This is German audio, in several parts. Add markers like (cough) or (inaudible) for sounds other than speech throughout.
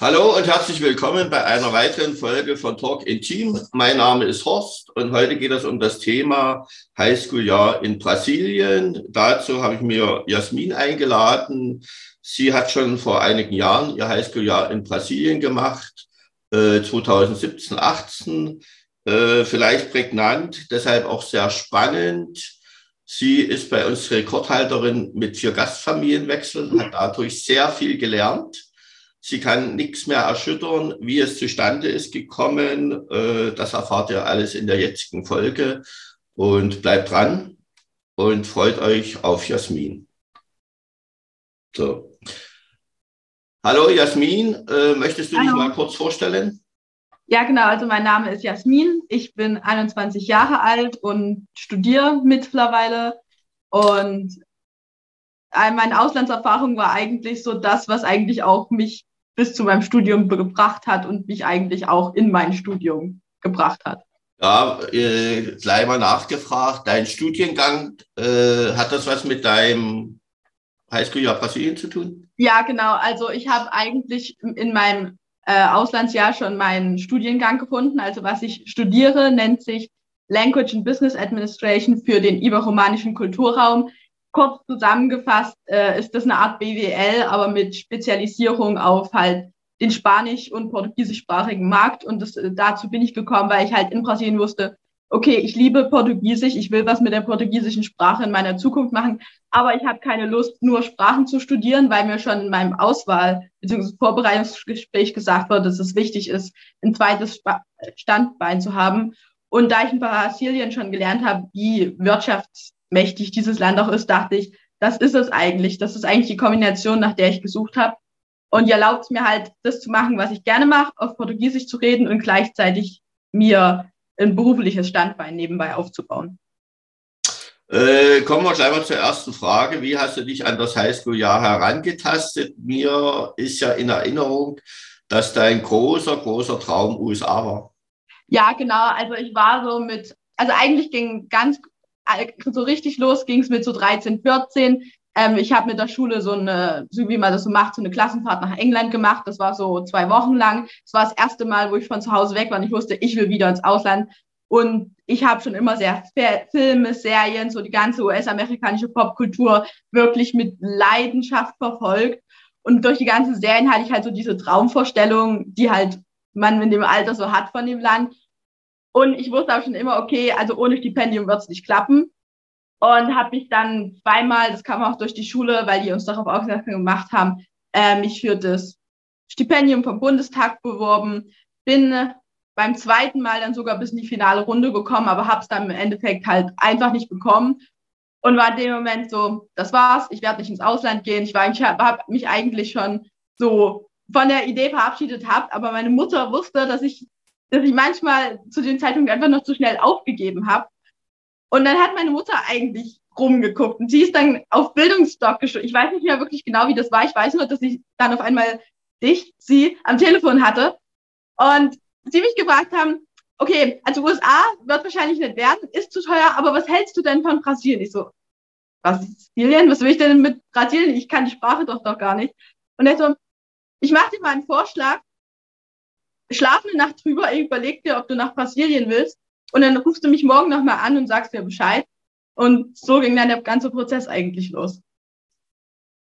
Hallo und herzlich willkommen bei einer weiteren Folge von Talk in Team. Mein Name ist Horst und heute geht es um das Thema Highschool-Jahr in Brasilien. Dazu habe ich mir Jasmin eingeladen. Sie hat schon vor einigen Jahren ihr Highschool-Jahr in Brasilien gemacht, äh, 2017, 18. Äh, vielleicht prägnant, deshalb auch sehr spannend. Sie ist bei uns Rekordhalterin mit vier Gastfamilienwechseln, hat dadurch sehr viel gelernt Sie kann nichts mehr erschüttern, wie es zustande ist gekommen. Äh, das erfahrt ihr alles in der jetzigen Folge. Und bleibt dran und freut euch auf Jasmin. So. Hallo Jasmin, äh, möchtest du Hallo. dich mal kurz vorstellen? Ja, genau. Also mein Name ist Jasmin. Ich bin 21 Jahre alt und studiere mittlerweile. Und meine Auslandserfahrung war eigentlich so das, was eigentlich auch mich bis zu meinem Studium gebracht hat und mich eigentlich auch in mein Studium gebracht hat. Ja, äh, gleich mal nachgefragt, dein Studiengang, äh, hat das was mit deinem Highschool-Jahr Brasilien zu tun? Ja, genau. Also ich habe eigentlich in meinem äh, Auslandsjahr schon meinen Studiengang gefunden. Also was ich studiere, nennt sich Language and Business Administration für den iberomanischen Kulturraum kurz zusammengefasst äh, ist das eine Art BWL, aber mit Spezialisierung auf halt den spanisch- und portugiesischsprachigen Markt. Und das, äh, dazu bin ich gekommen, weil ich halt in Brasilien wusste, okay, ich liebe Portugiesisch, ich will was mit der portugiesischen Sprache in meiner Zukunft machen, aber ich habe keine Lust, nur Sprachen zu studieren, weil mir schon in meinem Auswahl- bzw. Vorbereitungsgespräch gesagt wurde, dass es wichtig ist, ein zweites Standbein zu haben. Und da ich in Brasilien schon gelernt habe, wie Wirtschafts- mächtig dieses Land auch ist, dachte ich, das ist es eigentlich. Das ist eigentlich die Kombination, nach der ich gesucht habe. Und die erlaubt es mir halt, das zu machen, was ich gerne mache, auf Portugiesisch zu reden und gleichzeitig mir ein berufliches Standbein nebenbei aufzubauen. Äh, kommen wir gleich mal zur ersten Frage. Wie hast du dich an das Highschool-Jahr herangetastet? Mir ist ja in Erinnerung, dass dein großer, großer Traum USA war. Ja, genau. Also ich war so mit, also eigentlich ging ganz so richtig los ging es mit so 13, 14. Ähm, ich habe mit der Schule so eine, so wie man das so macht, so eine Klassenfahrt nach England gemacht. Das war so zwei Wochen lang. Das war das erste Mal, wo ich von zu Hause weg war und ich wusste, ich will wieder ins Ausland. Und ich habe schon immer sehr Filme, Serien, so die ganze US-amerikanische Popkultur wirklich mit Leidenschaft verfolgt. Und durch die ganzen Serien hatte ich halt so diese Traumvorstellung, die halt man in dem Alter so hat von dem Land. Und ich wusste auch schon immer, okay, also ohne Stipendium wird es nicht klappen. Und habe mich dann zweimal, das kam auch durch die Schule, weil die uns darauf aufmerksam gemacht haben, äh, mich für das Stipendium vom Bundestag beworben. Bin beim zweiten Mal dann sogar bis in die finale Runde gekommen, aber habe es dann im Endeffekt halt einfach nicht bekommen. Und war in dem Moment so, das war's, ich werde nicht ins Ausland gehen. Ich, war, ich habe mich eigentlich schon so von der Idee verabschiedet habe, aber meine Mutter wusste, dass ich dass ich manchmal zu dem Zeitpunkt einfach noch zu schnell aufgegeben habe. Und dann hat meine Mutter eigentlich rumgeguckt und sie ist dann auf Bildungsstock geschaut. Ich weiß nicht mehr wirklich genau, wie das war. Ich weiß nur, dass ich dann auf einmal dich, sie am Telefon hatte und sie mich gefragt haben, okay, also USA wird wahrscheinlich nicht werden, ist zu teuer, aber was hältst du denn von Brasilien? Ich so, Brasilien? Was will ich denn mit Brasilien? Ich kann die Sprache doch doch gar nicht. Und er so, ich mache dir mal einen Vorschlag schlaf eine Nacht drüber, überleg dir, ob du nach Brasilien willst. Und dann rufst du mich morgen nochmal an und sagst mir Bescheid. Und so ging dann der ganze Prozess eigentlich los.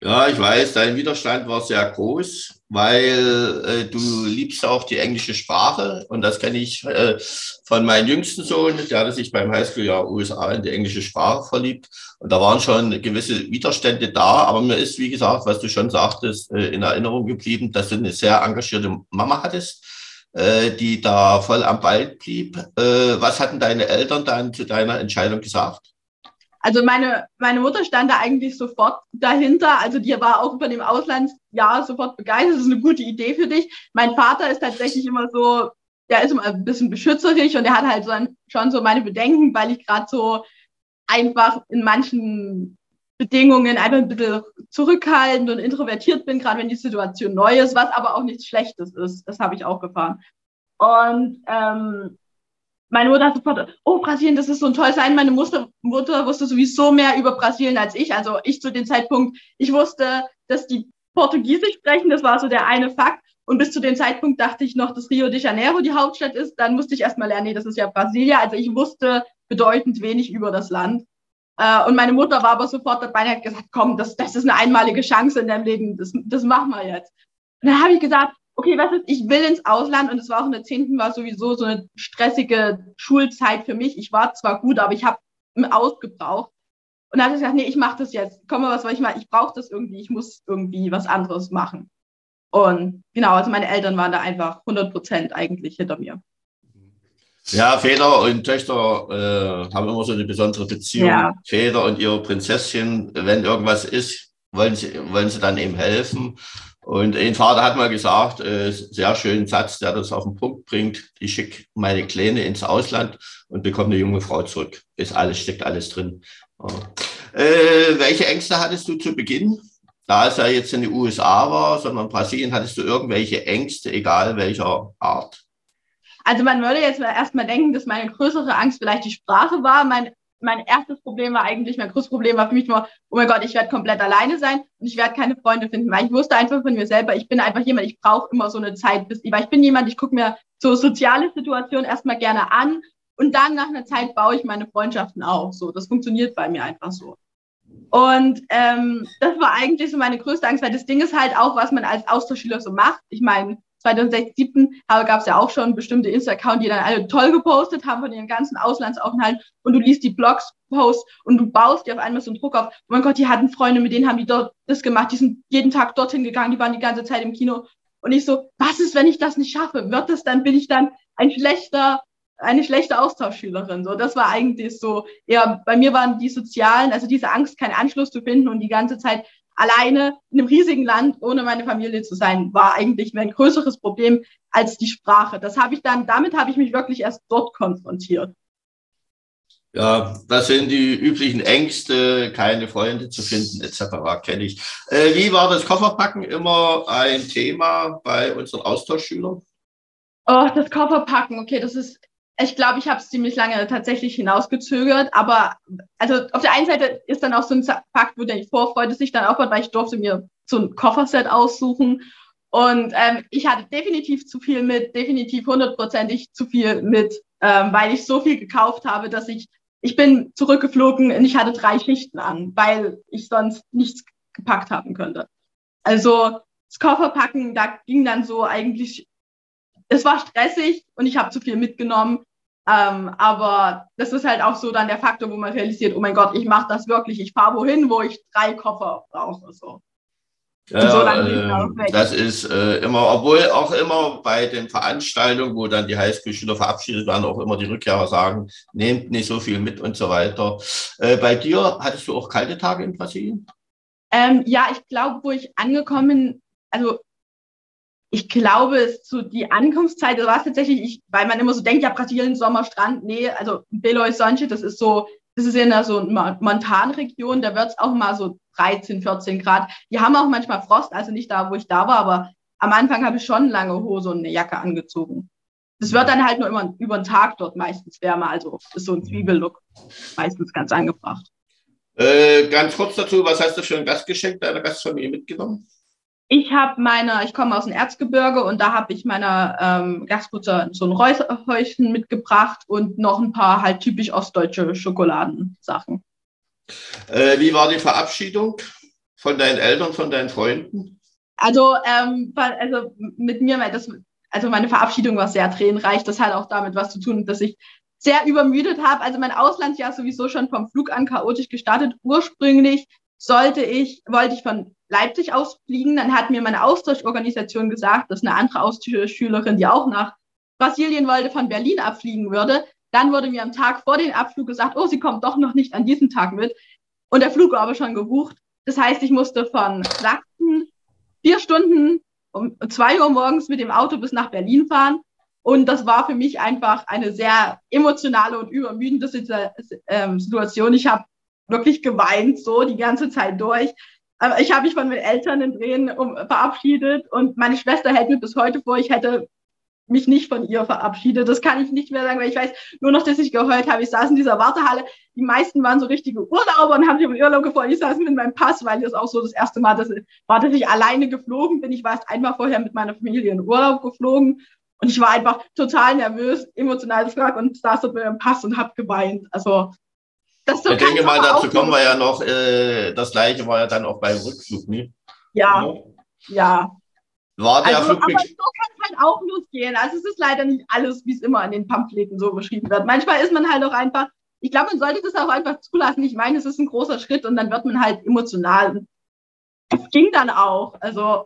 Ja, ich weiß, dein Widerstand war sehr groß, weil äh, du liebst auch die englische Sprache und das kenne ich äh, von meinem jüngsten Sohn, der hatte sich beim Highschool-Jahr USA in die englische Sprache verliebt und da waren schon gewisse Widerstände da, aber mir ist, wie gesagt, was du schon sagtest, äh, in Erinnerung geblieben, dass du eine sehr engagierte Mama hattest äh, die da voll am Ball blieb. Äh, was hatten deine Eltern dann zu deiner Entscheidung gesagt? Also meine, meine Mutter stand da eigentlich sofort dahinter. Also die war auch über dem Auslandsjahr sofort begeistert. Das ist eine gute Idee für dich. Mein Vater ist tatsächlich immer so, der ist immer ein bisschen beschützerisch und der hat halt so ein, schon so meine Bedenken, weil ich gerade so einfach in manchen Bedingungen einfach ein bisschen zurückhaltend und introvertiert bin, gerade wenn die Situation neu ist, was aber auch nichts Schlechtes ist. Das habe ich auch gefahren. Und ähm, meine Mutter hat sofort, oh, Brasilien, das ist so ein tolles Sein. Meine Mutter, Mutter wusste sowieso mehr über Brasilien als ich. Also ich zu dem Zeitpunkt, ich wusste, dass die Portugiesisch sprechen, das war so der eine Fakt. Und bis zu dem Zeitpunkt dachte ich noch, dass Rio de Janeiro die Hauptstadt ist. Dann musste ich erstmal lernen, nee, das ist ja Brasilia. Also ich wusste bedeutend wenig über das Land. Äh, und meine Mutter war aber sofort dabei und hat gesagt, komm, das, das ist eine einmalige Chance in deinem Leben, das, das machen wir jetzt. Und dann habe ich gesagt, okay, was ist, ich will ins Ausland und es war auch in der 10. war sowieso so eine stressige Schulzeit für mich. Ich war zwar gut, aber ich habe ausgebraucht. Und dann hat ich gesagt, nee, ich mache das jetzt. Komm mal, was soll ich mal? Ich brauche das irgendwie. Ich muss irgendwie was anderes machen. Und genau, also meine Eltern waren da einfach 100 Prozent eigentlich hinter mir. Ja, Väter und Töchter äh, haben immer so eine besondere Beziehung. Ja. Väter und ihre Prinzesschen, wenn irgendwas ist, wollen sie, wollen sie dann eben helfen. Und ein Vater hat mal gesagt, äh, sehr schönen Satz, der das auf den Punkt bringt, ich schicke meine Kleine ins Ausland und bekomme eine junge Frau zurück. Ist alles, steckt alles drin. Äh, welche Ängste hattest du zu Beginn? Da es ja jetzt in den USA war, sondern Brasilien, hattest du irgendwelche Ängste, egal welcher Art? Also man würde jetzt erstmal denken, dass meine größere Angst vielleicht die Sprache war. Mein, mein erstes Problem war eigentlich, mein größtes Problem war für mich nur, oh mein Gott, ich werde komplett alleine sein und ich werde keine Freunde finden, weil ich wusste einfach von mir selber, ich bin einfach jemand, ich brauche immer so eine Zeit, bis, weil ich bin jemand, ich gucke mir so soziale Situationen erstmal gerne an und dann nach einer Zeit baue ich meine Freundschaften auf. So, das funktioniert bei mir einfach so. Und ähm, das war eigentlich so meine größte Angst, weil das Ding ist halt auch, was man als Austauschschüler so macht. Ich meine, 2017 gab es ja auch schon bestimmte Insta-Account, die dann alle toll gepostet haben von ihren ganzen Auslandsaufenthalten und du liest die Blogs, Posts und du baust dir auf einmal so einen Druck auf. Oh mein Gott, die hatten Freunde, mit denen haben die dort das gemacht, die sind jeden Tag dorthin gegangen, die waren die ganze Zeit im Kino. Und ich so, was ist, wenn ich das nicht schaffe? Wird das dann, bin ich dann ein schlechter, eine schlechte Austauschschülerin? So, das war eigentlich so, ja, bei mir waren die sozialen, also diese Angst, keinen Anschluss zu finden und die ganze Zeit alleine in einem riesigen Land ohne meine Familie zu sein, war eigentlich mein größeres Problem als die Sprache. Das habe ich dann, damit habe ich mich wirklich erst dort konfrontiert. Ja, das sind die üblichen Ängste, keine Freunde zu finden, etc. kenne ich. Äh, wie war das Kofferpacken immer ein Thema bei unseren Austauschschülern? Oh, das Kofferpacken, okay, das ist ich glaube, ich habe es ziemlich lange tatsächlich hinausgezögert, aber also auf der einen Seite ist dann auch so ein Fakt, wo die Vorfreude sich dann aufbaut, weil ich durfte mir so ein Kofferset aussuchen und ähm, ich hatte definitiv zu viel mit, definitiv hundertprozentig zu viel mit, ähm, weil ich so viel gekauft habe, dass ich, ich bin zurückgeflogen und ich hatte drei Schichten an, weil ich sonst nichts gepackt haben könnte. Also das Kofferpacken, da ging dann so eigentlich es war stressig und ich habe zu viel mitgenommen. Ähm, aber das ist halt auch so dann der Faktor, wo man realisiert, oh mein Gott, ich mache das wirklich. Ich fahre wohin, wo ich drei Koffer brauche. So. Ja, so äh, das ist äh, immer, obwohl auch immer bei den Veranstaltungen, wo dann die Highschool-Schüler verabschiedet werden, auch immer die Rückkehrer sagen, nehmt nicht so viel mit und so weiter. Äh, bei dir hattest du auch kalte Tage in Brasilien? Ähm, ja, ich glaube, wo ich angekommen, also ich glaube, es zu die Ankunftszeit, das war tatsächlich, ich, weil man immer so denkt, ja, Brasilien, Sommer, Strand, nee, also Belo Horizonte, das ist so, das ist in der so Montanregion, da wird es auch mal so 13, 14 Grad. Die haben auch manchmal Frost, also nicht da, wo ich da war, aber am Anfang habe ich schon lange Hose und eine Jacke angezogen. Das wird dann halt nur immer über den Tag dort meistens wärmer, also ist so ein Zwiebellook meistens ganz angebracht. Äh, ganz kurz dazu, was hast du für ein Gastgeschenk deiner Gastfamilie mitgenommen? Ich habe meine, ich komme aus dem Erzgebirge und da habe ich meiner ähm, Gastmutter so ein Räucherhäuschen mitgebracht und noch ein paar halt typisch ostdeutsche Schokoladensachen. Äh, wie war die Verabschiedung von deinen Eltern, von deinen Freunden? Also, ähm, also mit mir, das, also meine Verabschiedung war sehr tränenreich. Das hat auch damit was zu tun, dass ich sehr übermüdet habe. Also mein Auslandsjahr sowieso schon vom Flug an chaotisch gestartet. Ursprünglich sollte ich, wollte ich von Leipzig ausfliegen. Dann hat mir meine Austauschorganisation gesagt, dass eine andere Austauschschülerin, die auch nach Brasilien wollte, von Berlin abfliegen würde. Dann wurde mir am Tag vor dem Abflug gesagt, oh, sie kommt doch noch nicht an diesem Tag mit. Und der Flug war aber schon gebucht. Das heißt, ich musste von Sachsen vier Stunden um zwei Uhr morgens mit dem Auto bis nach Berlin fahren. Und das war für mich einfach eine sehr emotionale und übermüdende ähm, Situation. Ich habe wirklich geweint, so die ganze Zeit durch. Aber ich habe mich von meinen Eltern in Tränen verabschiedet und meine Schwester hält mir bis heute vor, ich hätte mich nicht von ihr verabschiedet. Das kann ich nicht mehr sagen, weil ich weiß nur noch, dass ich geheult habe. Ich saß in dieser Wartehalle. Die meisten waren so richtige Urlauber und haben sich um Urlaub gefreut. Ich saß mit meinem Pass, weil das auch so das erste Mal dass, war, dass ich alleine geflogen bin. Ich war erst einmal vorher mit meiner Familie in Urlaub geflogen und ich war einfach total nervös, emotional gefragt und saß dort mit meinem Pass und habe geweint. Also das so ich denke mal, dazu kommen wir ja noch. Äh, das gleiche war ja dann auch beim Rückflug, ne? Ja, ja. War der also, Flug aber so kann es halt auch losgehen. Also es ist leider nicht alles, wie es immer in den Pamphleten so beschrieben wird. Manchmal ist man halt auch einfach, ich glaube, man sollte das auch einfach zulassen. Ich meine, es ist ein großer Schritt und dann wird man halt emotional. Es ging dann auch. Also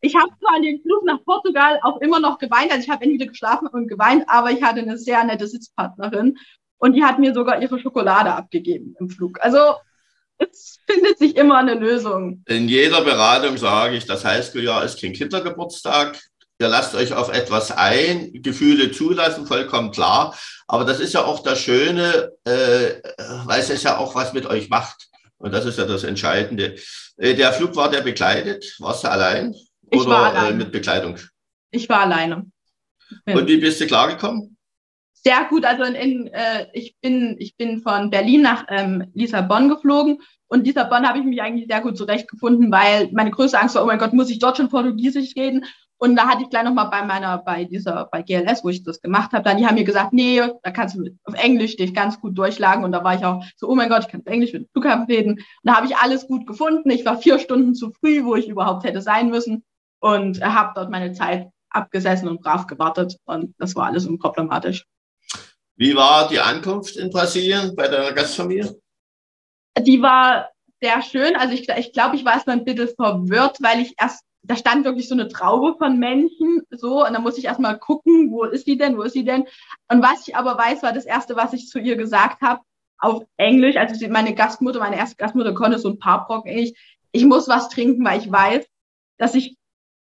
ich habe zwar an den Flug nach Portugal auch immer noch geweint, also ich habe entweder geschlafen und geweint, aber ich hatte eine sehr nette Sitzpartnerin und die hat mir sogar ihre Schokolade abgegeben im Flug. Also es findet sich immer eine Lösung. In jeder Beratung sage ich, das Highschool-Jahr ist kein Kindergeburtstag. Ihr lasst euch auf etwas ein, Gefühle zulassen, vollkommen klar. Aber das ist ja auch das Schöne, äh, weil es ja auch was mit euch macht. Und das ist ja das Entscheidende. Äh, der Flug war der begleitet? Warst du allein? Ich Oder war allein. Äh, mit Begleitung? Ich war alleine. Und wie bist du klargekommen? Sehr gut. Also in, in, äh, ich, bin, ich bin von Berlin nach ähm, Lissabon geflogen und Lissabon habe ich mich eigentlich sehr gut zurechtgefunden, weil meine größte Angst war, oh mein Gott, muss ich dort schon Portugiesisch reden? Und da hatte ich gleich nochmal bei meiner, bei dieser, bei GLS, wo ich das gemacht habe, dann die haben mir gesagt, nee, da kannst du auf Englisch dich ganz gut durchschlagen. Und da war ich auch so, oh mein Gott, ich kann auf Englisch mit dem Flughafen reden. Und da habe ich alles gut gefunden. Ich war vier Stunden zu früh, wo ich überhaupt hätte sein müssen. Und habe dort meine Zeit abgesessen und brav gewartet. Und das war alles unproblematisch. Wie war die Ankunft in Brasilien bei der Gastfamilie? Die war sehr schön. Also ich, ich glaube, ich war erstmal ein bisschen verwirrt, weil ich erst, da stand wirklich so eine Traube von Menschen, so, und dann muss ich erstmal gucken, wo ist die denn, wo ist sie denn? Und was ich aber weiß, war das Erste, was ich zu ihr gesagt habe, auf Englisch, also meine Gastmutter, meine erste Gastmutter konnte so ein paar Brocken Englisch, ich muss was trinken, weil ich weiß, dass ich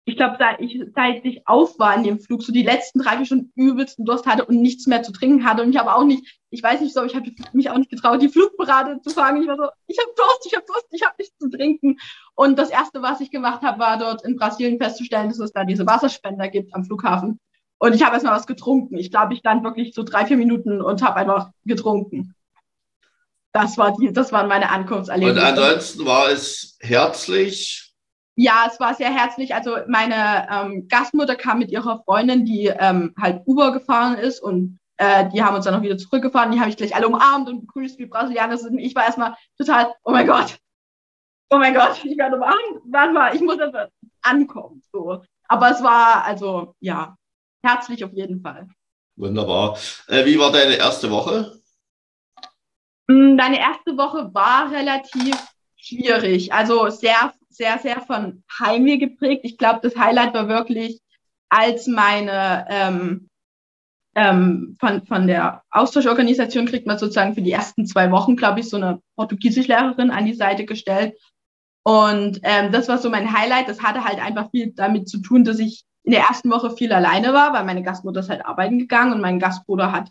ich glaube, seit ich, seit ich auf war in dem Flug, so die letzten drei, vier Stunden übelsten Durst hatte und nichts mehr zu trinken hatte. Und ich habe auch nicht, ich weiß nicht so, ich habe mich auch nicht getraut, die Flugberater zu fragen. Ich war so, ich habe Durst, ich habe Durst, ich habe nichts zu trinken. Und das Erste, was ich gemacht habe, war dort in Brasilien festzustellen, dass es da diese Wasserspender gibt am Flughafen. Und ich habe erstmal was getrunken. Ich glaube, ich stand wirklich so drei, vier Minuten und habe einfach getrunken. Das, war die, das waren meine Ankunftserlebnisse. Und ansonsten war es herzlich, ja, es war sehr herzlich. Also meine ähm, Gastmutter kam mit ihrer Freundin, die ähm, halt Uber gefahren ist und äh, die haben uns dann noch wieder zurückgefahren. Die habe ich gleich alle umarmt und begrüßt, wie Brasilianer sind. Ich war erstmal total, oh mein Gott, oh mein Gott, ich werde umarmt. Warte mal, ich muss erst ankommen. So. Aber es war also, ja, herzlich auf jeden Fall. Wunderbar. Äh, wie war deine erste Woche? Hm, deine erste Woche war relativ schwierig. Also sehr sehr, sehr von Heimweh geprägt. Ich glaube, das Highlight war wirklich, als meine ähm, ähm, von, von der Austauschorganisation kriegt man sozusagen für die ersten zwei Wochen, glaube ich, so eine Portugiesischlehrerin an die Seite gestellt. Und ähm, das war so mein Highlight. Das hatte halt einfach viel damit zu tun, dass ich in der ersten Woche viel alleine war, weil meine Gastmutter ist halt arbeiten gegangen und mein Gastbruder hat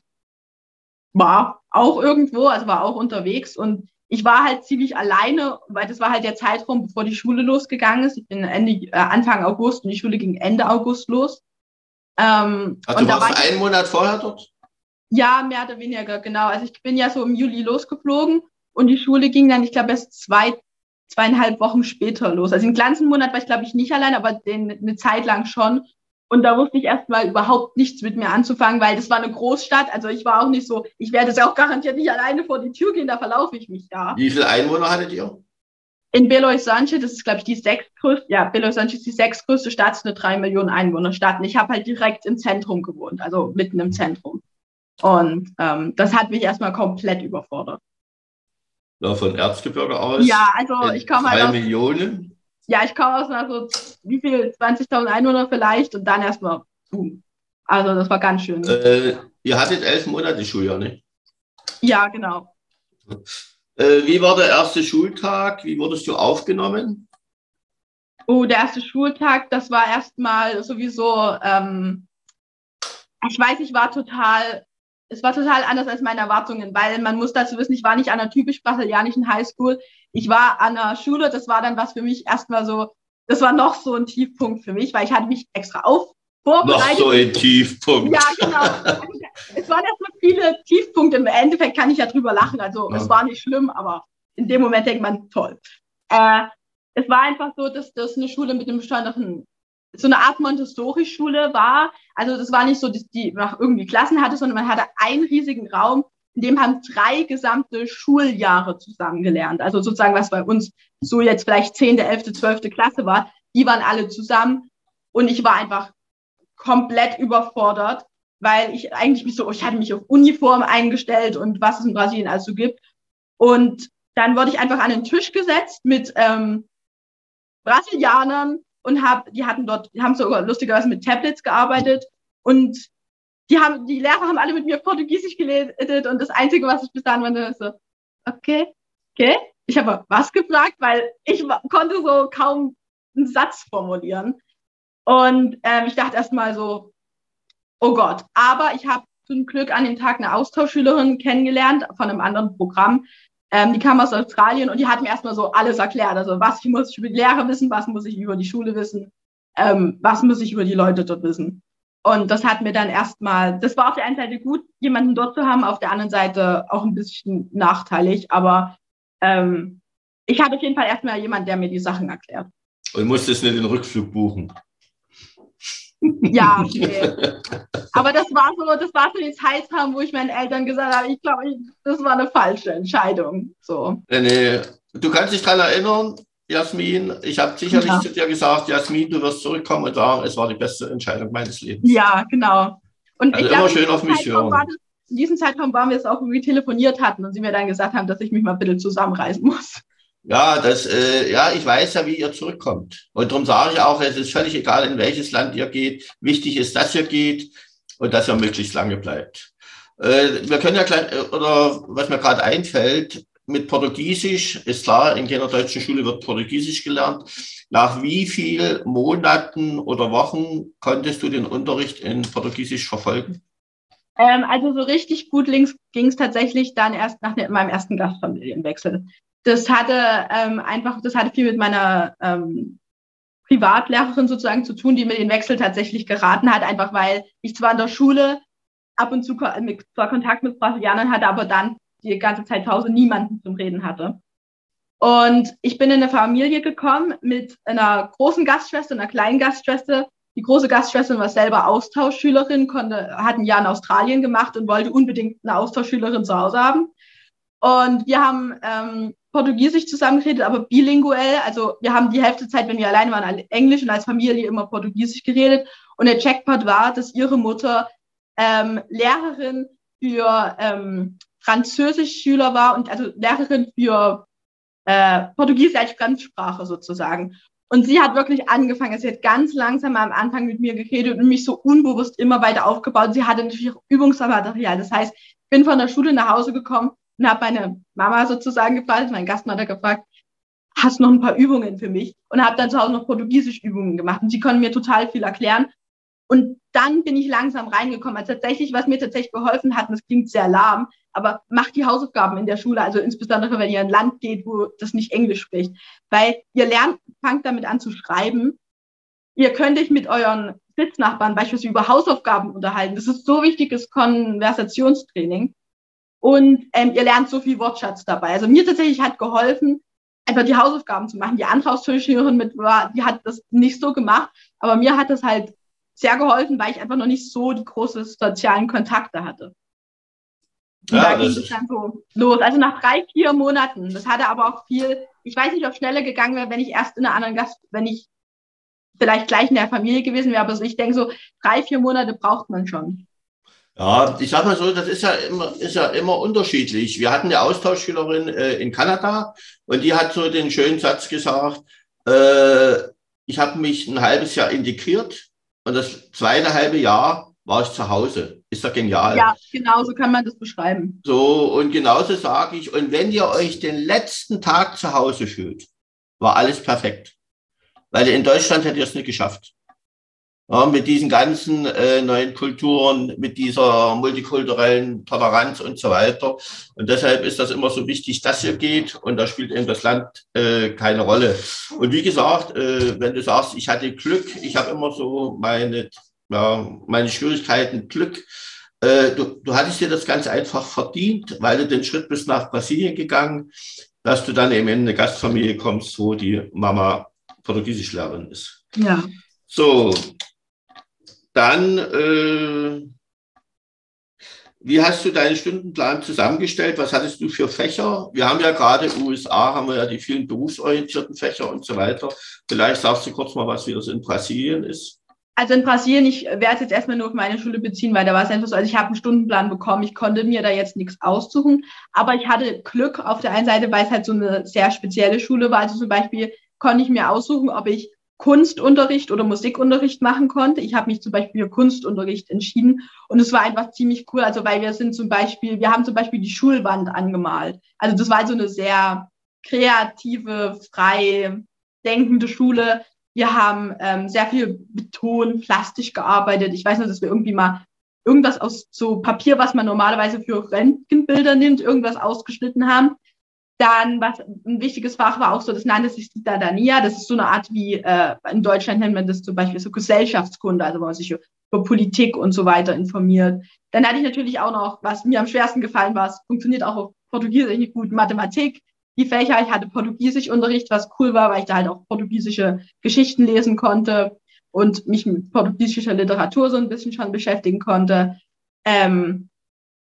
war auch irgendwo, also war auch unterwegs und ich war halt ziemlich alleine, weil das war halt der Zeitraum, bevor die Schule losgegangen ist. Ich bin Ende, äh, Anfang August und die Schule ging Ende August los. Ähm, also und du warst war einen Monat vorher dort? Ja, mehr oder weniger, genau. Also ich bin ja so im Juli losgeflogen und die Schule ging dann, ich glaube, erst zwei, zweieinhalb Wochen später los. Also den ganzen Monat war ich, glaube ich, nicht allein, aber den, eine Zeit lang schon. Und da wusste ich erstmal überhaupt nichts mit mir anzufangen, weil das war eine Großstadt. Also ich war auch nicht so, ich werde es auch garantiert nicht alleine vor die Tür gehen, da verlaufe ich mich da. Wie viele Einwohner hattet ihr? In Belo Horizonte, das ist, glaube ich, die sechstgrößte, ja, Belo Horizonte ist die sechstgrößte Stadt, ist eine drei Millionen Einwohner Stadt. Und ich habe halt direkt im Zentrum gewohnt, also mitten im Zentrum. Und ähm, das hat mich erstmal komplett überfordert. Ja, von Erzgebirge aus? Ja, also ich komme halt aus... Millionen? Ja, ich komme aus einer so, wie viel, 20.000 Einwohner vielleicht und dann erstmal, boom. Also das war ganz schön. Äh, ihr hattet elf Monate Schuljahr, ne? Ja, genau. Äh, wie war der erste Schultag? Wie wurdest du aufgenommen? Oh, der erste Schultag, das war erstmal sowieso, ähm, ich weiß, ich war total, es war total anders als meine Erwartungen, weil man muss dazu wissen, ich war nicht an einer typisch brasilianischen Highschool. Ich war an einer Schule, das war dann was für mich erstmal so, das war noch so ein Tiefpunkt für mich, weil ich hatte mich extra auf vorbereitet. Noch so ein Tiefpunkt. Ja, genau. es waren erstmal viele Tiefpunkte. Im Endeffekt kann ich ja drüber lachen. Also ja. es war nicht schlimm, aber in dem Moment denkt man, toll. Äh, es war einfach so, dass das eine Schule mit einem besonderen, so eine Art Montessori-Schule war. Also das war nicht so, dass die nach irgendwie Klassen hatte, sondern man hatte einen riesigen Raum, in dem haben drei gesamte Schuljahre zusammen gelernt. Also sozusagen, was bei uns so jetzt vielleicht zehnte, elfte, zwölfte Klasse war, die waren alle zusammen. Und ich war einfach komplett überfordert, weil ich eigentlich mich so, ich hatte mich auf Uniform eingestellt und was es in Brasilien also gibt. Und dann wurde ich einfach an den Tisch gesetzt mit ähm, Brasilianern und hab, die hatten dort, die haben sogar lustigerweise mit Tablets gearbeitet und die haben, die Lehrer haben alle mit mir Portugiesisch geredet und das Einzige, was ich bis dahin war, war so, okay, okay. Ich habe was gefragt, weil ich konnte so kaum einen Satz formulieren. Und ähm, ich dachte erstmal so, oh Gott. Aber ich habe zum Glück an dem Tag eine Austauschschülerin kennengelernt von einem anderen Programm. Ähm, die kam aus Australien und die hat mir erstmal so alles erklärt. Also was muss ich über die Lehre wissen, was muss ich über die Schule wissen, ähm, was muss ich über die Leute dort wissen. Und das hat mir dann erstmal, das war auf der einen Seite gut, jemanden dort zu haben, auf der anderen Seite auch ein bisschen nachteilig. Aber ähm, ich hatte auf jeden Fall erstmal jemanden, der mir die Sachen erklärt. Und musstest nicht den Rückflug buchen. Ja, okay. Aber das war so, das war so die Zeitraum, wo ich meinen Eltern gesagt habe, ich glaube, das war eine falsche Entscheidung. So. Nee, nee. Du kannst dich daran erinnern, Jasmin, ich habe sicherlich ja. zu dir gesagt, Jasmin, du wirst zurückkommen und sagen, es war die beste Entscheidung meines Lebens. Ja, genau. Und also ich immer glaub, schön auf mich hören. Das, in diesem Zeitraum waren wir es auch, wo wir telefoniert hatten und sie mir dann gesagt haben, dass ich mich mal ein bisschen zusammenreißen muss. Ja, das, äh, ja, ich weiß ja, wie ihr zurückkommt. Und darum sage ich auch, es ist völlig egal, in welches Land ihr geht. Wichtig ist, dass ihr geht und dass ihr möglichst lange bleibt. Äh, wir können ja gleich, äh, oder was mir gerade einfällt, mit Portugiesisch, ist klar, in keiner deutschen Schule wird Portugiesisch gelernt. Nach wie vielen Monaten oder Wochen konntest du den Unterricht in Portugiesisch verfolgen? Ähm, also so richtig gut ging es tatsächlich dann erst nach meinem ersten Gastfamilienwechsel das hatte ähm, einfach, das hatte viel mit meiner ähm, Privatlehrerin sozusagen zu tun, die mir den Wechsel tatsächlich geraten hat, einfach weil ich zwar in der Schule ab und zu zwar Kontakt mit Brasilianern hatte, aber dann die ganze Zeit zu Hause niemanden zum Reden hatte. Und ich bin in eine Familie gekommen mit einer großen Gastschwester und einer kleinen Gastschwester. Die große Gastschwester war selber Austauschschülerin, konnte, hat ein Jahr in Australien gemacht und wollte unbedingt eine Austauschschülerin zu Hause haben. Und wir haben ähm, Portugiesisch zusammengeredet, aber bilinguell. Also wir haben die Hälfte der Zeit, wenn wir alleine waren, Englisch und als Familie immer Portugiesisch geredet. Und der Jackpot war, dass ihre Mutter ähm, Lehrerin für ähm, Französisch-Schüler war und also Lehrerin für äh, Portugiesisch als Fremdsprache sozusagen. Und sie hat wirklich angefangen, sie hat ganz langsam am Anfang mit mir geredet und mich so unbewusst immer weiter aufgebaut. Sie hatte natürlich Übungsmaterial. Das heißt, ich bin von der Schule nach Hause gekommen und habe meine Mama sozusagen gefragt, mein Gastmutter gefragt, hast du noch ein paar Übungen für mich? Und habe dann zu Hause noch Portugiesisch-Übungen gemacht. Und sie konnten mir total viel erklären. Und dann bin ich langsam reingekommen. Also tatsächlich, was mir tatsächlich geholfen hat, und das klingt sehr lahm, aber macht die Hausaufgaben in der Schule, also insbesondere wenn ihr in ein Land geht, wo das nicht Englisch spricht. Weil ihr lernt, fangt damit an zu schreiben. Ihr könnt euch mit euren Sitznachbarn beispielsweise über Hausaufgaben unterhalten. Das ist so wichtiges Konversationstraining. Und ähm, ihr lernt so viel Wortschatz dabei. Also mir tatsächlich hat geholfen, einfach die Hausaufgaben zu machen. Die andere Austauschschülerin mit war, die hat das nicht so gemacht, aber mir hat das halt sehr geholfen, weil ich einfach noch nicht so die großen sozialen Kontakte hatte. Und ja, da ging es dann so los. Also nach drei, vier Monaten. Das hatte aber auch viel, ich weiß nicht, ob schneller gegangen wäre, wenn ich erst in einer anderen Gast, wenn ich vielleicht gleich in der Familie gewesen wäre, aber ich denke so, drei, vier Monate braucht man schon. Ja, ich sag mal so, das ist ja immer, ist ja immer unterschiedlich. Wir hatten eine Austauschschülerin äh, in Kanada und die hat so den schönen Satz gesagt, äh, ich habe mich ein halbes Jahr integriert und das zweite halbe Jahr war ich zu Hause. Ist ja genial. Ja, genau so kann man das beschreiben. So, und genauso sage ich, und wenn ihr euch den letzten Tag zu Hause fühlt, war alles perfekt. Weil in Deutschland hättet ihr es nicht geschafft. Ja, mit diesen ganzen äh, neuen Kulturen, mit dieser multikulturellen Toleranz und so weiter. Und deshalb ist das immer so wichtig, dass ihr geht. Und da spielt eben das Land äh, keine Rolle. Und wie gesagt, äh, wenn du sagst, ich hatte Glück, ich habe immer so meine, ja, meine Schwierigkeiten, Glück. Äh, du, du hattest dir das ganz einfach verdient, weil du den Schritt bist nach Brasilien gegangen, dass du dann eben in eine Gastfamilie kommst, wo die Mama Portugiesischlehrerin ist. Ja. So, dann, äh, wie hast du deinen Stundenplan zusammengestellt? Was hattest du für Fächer? Wir haben ja gerade in den USA, haben wir ja die vielen berufsorientierten Fächer und so weiter. Vielleicht sagst du kurz mal was, wie das in Brasilien ist. Also in Brasilien, ich werde es jetzt erstmal nur auf meine Schule beziehen, weil da war es einfach so, also ich habe einen Stundenplan bekommen, ich konnte mir da jetzt nichts aussuchen, aber ich hatte Glück auf der einen Seite, weil es halt so eine sehr spezielle Schule war. Also zum Beispiel konnte ich mir aussuchen, ob ich Kunstunterricht oder Musikunterricht machen konnte. Ich habe mich zum Beispiel für Kunstunterricht entschieden und es war einfach ziemlich cool. Also weil wir sind zum Beispiel, wir haben zum Beispiel die Schulwand angemalt. Also das war so eine sehr kreative, frei denkende Schule. Wir haben ähm, sehr viel Beton, plastisch gearbeitet. Ich weiß noch, dass wir irgendwie mal irgendwas aus so Papier, was man normalerweise für Röntgenbilder nimmt, irgendwas ausgeschnitten haben dann, was ein wichtiges Fach war auch so, das nannte sich Citadania. Das ist so eine Art wie, äh, in Deutschland nennt man das zum Beispiel so Gesellschaftskunde, also wo man sich über Politik und so weiter informiert. Dann hatte ich natürlich auch noch, was mir am schwersten gefallen war, es funktioniert auch auf Portugiesisch nicht gut, Mathematik. Die Fächer, ich hatte Portugiesischunterricht, was cool war, weil ich da halt auch portugiesische Geschichten lesen konnte und mich mit portugiesischer Literatur so ein bisschen schon beschäftigen konnte. Ähm,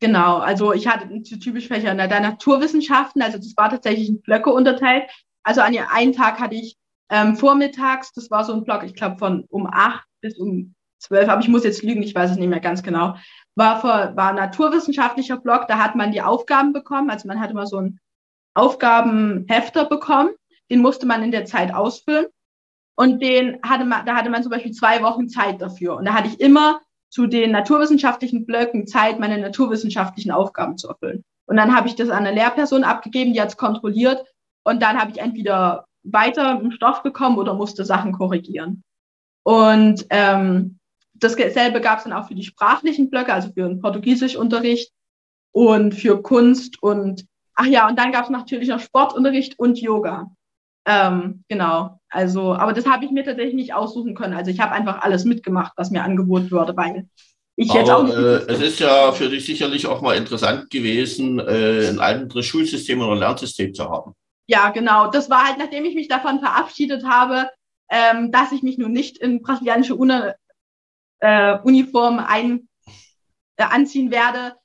Genau, also ich hatte typisch Fächer in der Naturwissenschaften, also das war tatsächlich in Blöcke unterteilt. Also an einem Tag hatte ich ähm, vormittags, das war so ein Block, ich glaube von um acht bis um zwölf, aber ich muss jetzt lügen, ich weiß es nicht mehr ganz genau, war, vor, war ein naturwissenschaftlicher Block, da hat man die Aufgaben bekommen, also man hat immer so einen Aufgabenhefter bekommen, den musste man in der Zeit ausfüllen und den hatte man, da hatte man zum Beispiel zwei Wochen Zeit dafür und da hatte ich immer zu den naturwissenschaftlichen Blöcken Zeit, meine naturwissenschaftlichen Aufgaben zu erfüllen. Und dann habe ich das an eine Lehrperson abgegeben, die hat es kontrolliert. Und dann habe ich entweder weiter im Stoff bekommen oder musste Sachen korrigieren. Und ähm, dasselbe gab es dann auch für die sprachlichen Blöcke, also für den Portugiesischunterricht und für Kunst und ach ja, und dann gab es natürlich noch Sportunterricht und Yoga. Ähm, genau. Also, aber das habe ich mir tatsächlich nicht aussuchen können. Also ich habe einfach alles mitgemacht, was mir angeboten wurde, weil ich jetzt aber, auch nicht. Äh, es ist ja für dich sicherlich auch mal interessant gewesen, äh, ein anderes Schulsystem oder Lernsystem zu haben. Ja, genau. Das war halt, nachdem ich mich davon verabschiedet habe, ähm, dass ich mich nun nicht in brasilianische Uni, äh, Uniform ein, äh, anziehen werde,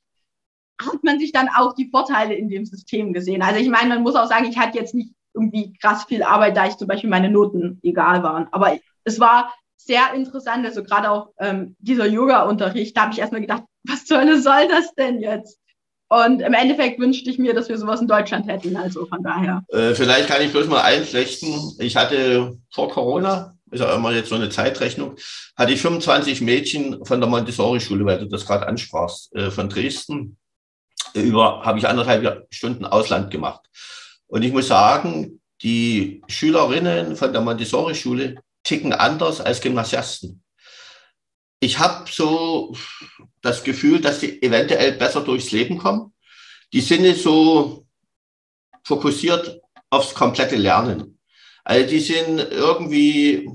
hat man sich dann auch die Vorteile in dem System gesehen. Also ich meine, man muss auch sagen, ich hatte jetzt nicht irgendwie krass viel Arbeit, da ich zum Beispiel meine Noten egal waren. Aber es war sehr interessant, also gerade auch ähm, dieser Yoga-Unterricht, da habe ich erstmal gedacht, was zur Hölle soll das denn jetzt? Und im Endeffekt wünschte ich mir, dass wir sowas in Deutschland hätten, also von daher. Äh, vielleicht kann ich bloß mal einflechten. Ich hatte vor Corona, ist ja immer jetzt so eine Zeitrechnung, hatte ich 25 Mädchen von der Montessori-Schule, weil du das gerade ansprachst, äh, von Dresden. Über habe ich anderthalb Stunden Ausland gemacht. Und ich muss sagen, die Schülerinnen von der Montessori-Schule ticken anders als Gymnasiasten. Ich habe so das Gefühl, dass die eventuell besser durchs Leben kommen. Die sind nicht so fokussiert aufs komplette Lernen. Also die sind irgendwie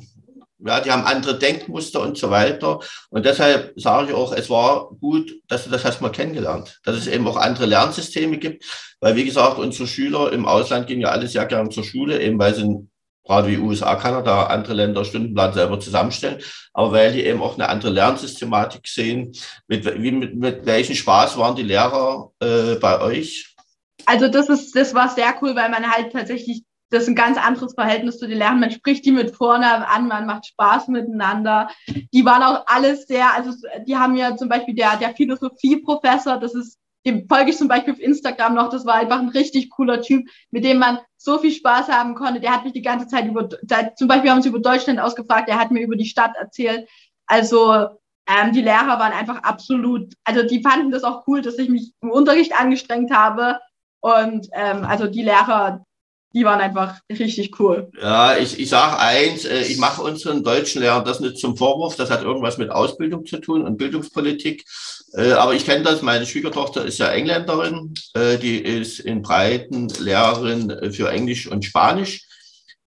ja, die haben andere Denkmuster und so weiter. Und deshalb sage ich auch, es war gut, dass du das erstmal kennengelernt, dass es eben auch andere Lernsysteme gibt. Weil, wie gesagt, unsere Schüler im Ausland gehen ja alle sehr gerne zur Schule, eben weil sie gerade wie USA, Kanada, andere Länder Stundenplan selber zusammenstellen, aber weil die eben auch eine andere Lernsystematik sehen. Mit, wie, mit, mit welchem Spaß waren die Lehrer äh, bei euch? Also das ist, das war sehr cool, weil man halt tatsächlich das ist ein ganz anderes Verhältnis zu den Lehrern. Man spricht die mit vorne an, man macht Spaß miteinander. Die waren auch alles sehr, also die haben ja zum Beispiel der, der Philosophieprofessor, das ist, dem folge ich zum Beispiel auf Instagram noch, das war einfach ein richtig cooler Typ, mit dem man so viel Spaß haben konnte. Der hat mich die ganze Zeit über, zum Beispiel haben sie über Deutschland ausgefragt, der hat mir über die Stadt erzählt. Also ähm, die Lehrer waren einfach absolut, also die fanden das auch cool, dass ich mich im Unterricht angestrengt habe. Und ähm, also die Lehrer, die waren einfach richtig cool. Ja, ich, ich sage eins, äh, ich mache unseren deutschen Lehrern das nicht zum Vorwurf, das hat irgendwas mit Ausbildung zu tun und Bildungspolitik. Äh, aber ich kenne das, meine Schwiegertochter ist ja Engländerin, äh, die ist in Breiten Lehrerin für Englisch und Spanisch.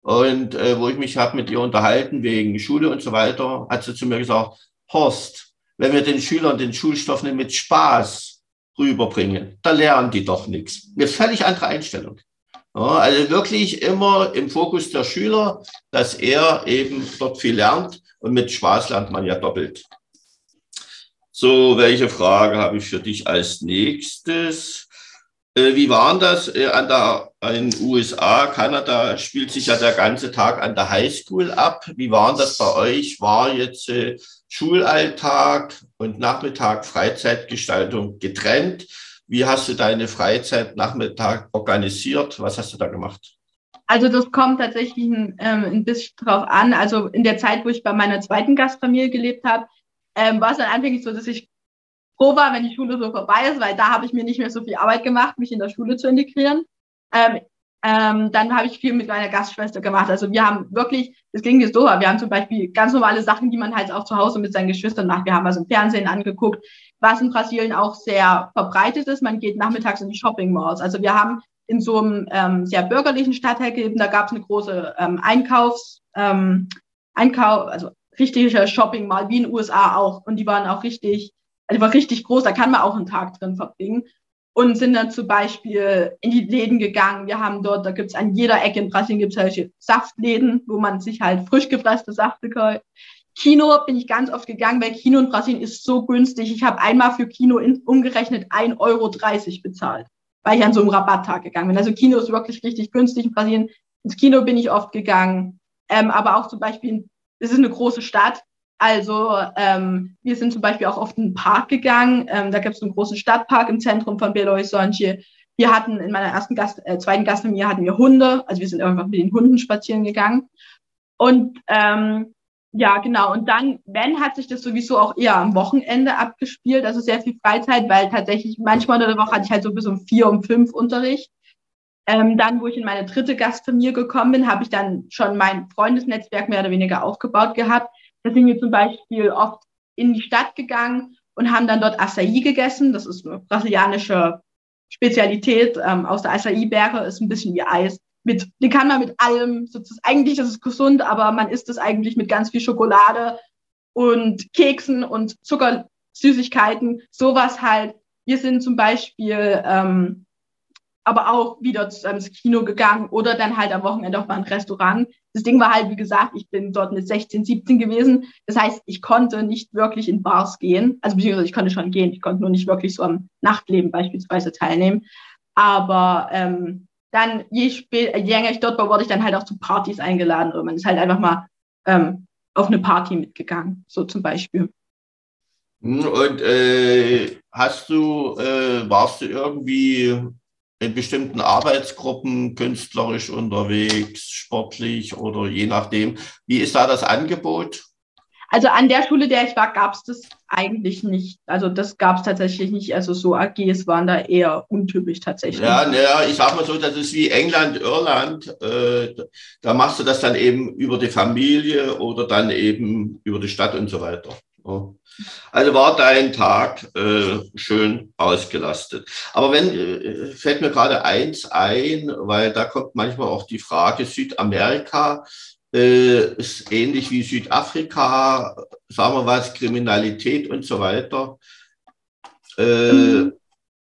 Und wo ich mich habe mit ihr unterhalten wegen Schule und so weiter, hat sie zu mir gesagt, Horst, wenn wir den Schülern den Schulstoff nicht mit Spaß rüberbringen, da lernen die doch nichts. Eine völlig andere Einstellung. Also wirklich immer im Fokus der Schüler, dass er eben dort viel lernt und mit Spaß lernt man ja doppelt. So, welche Frage habe ich für dich als nächstes? Äh, wie war das äh, an der in USA, Kanada spielt sich ja der ganze Tag an der Highschool ab. Wie war das bei euch? War jetzt äh, Schulalltag und Nachmittag Freizeitgestaltung getrennt? Wie hast du deine Freizeit Nachmittag organisiert? Was hast du da gemacht? Also das kommt tatsächlich ähm, ein bisschen drauf an. Also in der Zeit, wo ich bei meiner zweiten Gastfamilie gelebt habe, ähm, war es dann anfänglich so, dass ich froh war, wenn die Schule so vorbei ist, weil da habe ich mir nicht mehr so viel Arbeit gemacht, mich in der Schule zu integrieren. Ähm, ähm, dann habe ich viel mit meiner Gastschwester gemacht. Also wir haben wirklich, es ging jetzt so, wir haben zum Beispiel ganz normale Sachen, die man halt auch zu Hause mit seinen Geschwistern macht. Wir haben also im Fernsehen angeguckt, was in Brasilien auch sehr verbreitet ist. Man geht nachmittags in die Shopping Malls. Also wir haben in so einem ähm, sehr bürgerlichen Stadtteil gelebt, da gab es eine große ähm, Einkaufs, ähm, Einkauf, also richtige Shopping Mall, wie in den USA auch. Und die waren auch richtig, also war richtig groß, da kann man auch einen Tag drin verbringen und sind dann zum Beispiel in die Läden gegangen. Wir haben dort, da gibt's an jeder Ecke in Brasilien gibt's solche Saftläden, wo man sich halt frisch gepresste Safte. Kino bin ich ganz oft gegangen, weil Kino in Brasilien ist so günstig. Ich habe einmal für Kino in, umgerechnet 1,30 Euro bezahlt, weil ich an so einem Rabatttag gegangen bin. Also Kino ist wirklich richtig günstig in Brasilien. Ins Kino bin ich oft gegangen. Ähm, aber auch zum Beispiel, es ist eine große Stadt, also ähm, wir sind zum Beispiel auch oft in den Park gegangen. Ähm, da gibt es einen großen Stadtpark im Zentrum von Belo Horizonte. Wir hatten in meiner ersten Gast, äh, zweiten Gastfamilie hatten wir Hunde. Also wir sind einfach mit den Hunden spazieren gegangen. Und ähm, ja, genau. Und dann, wenn, hat sich das sowieso auch eher am Wochenende abgespielt. Also sehr viel Freizeit, weil tatsächlich manchmal in der Woche hatte ich halt so bis um vier, um fünf Unterricht. Ähm, dann, wo ich in meine dritte Gastfamilie gekommen bin, habe ich dann schon mein Freundesnetzwerk mehr oder weniger aufgebaut gehabt. Da sind wir zum Beispiel oft in die Stadt gegangen und haben dann dort Acai gegessen. Das ist eine brasilianische Spezialität ähm, aus der Acai-Beere, ist ein bisschen wie Eis. Mit, den kann man mit allem, sozusagen, eigentlich ist es gesund, aber man isst es eigentlich mit ganz viel Schokolade und Keksen und Zuckersüßigkeiten, sowas halt. Wir sind zum Beispiel ähm, aber auch wieder ins Kino gegangen oder dann halt am Wochenende auch mal ein Restaurant. Das Ding war halt, wie gesagt, ich bin dort mit 16, 17 gewesen. Das heißt, ich konnte nicht wirklich in Bars gehen. Also beziehungsweise ich konnte schon gehen. Ich konnte nur nicht wirklich so am Nachtleben beispielsweise teilnehmen. Aber ähm, dann, je, spät, je länger ich dort war, wurde ich dann halt auch zu Partys eingeladen. Oder man ist halt einfach mal ähm, auf eine Party mitgegangen, so zum Beispiel. Hm, und äh, hast du, äh, warst du irgendwie in bestimmten Arbeitsgruppen künstlerisch unterwegs, sportlich oder je nachdem. Wie ist da das Angebot? Also an der Schule, der ich war, gab es das eigentlich nicht. Also das gab es tatsächlich nicht. Also so AGs waren da eher untypisch tatsächlich. Ja, naja, ich sag mal so, das ist wie England, Irland. Äh, da machst du das dann eben über die Familie oder dann eben über die Stadt und so weiter. Also war dein Tag äh, schön ausgelastet. Aber wenn, äh, fällt mir gerade eins ein, weil da kommt manchmal auch die Frage, Südamerika äh, ist ähnlich wie Südafrika, sagen wir was, Kriminalität und so weiter. Äh,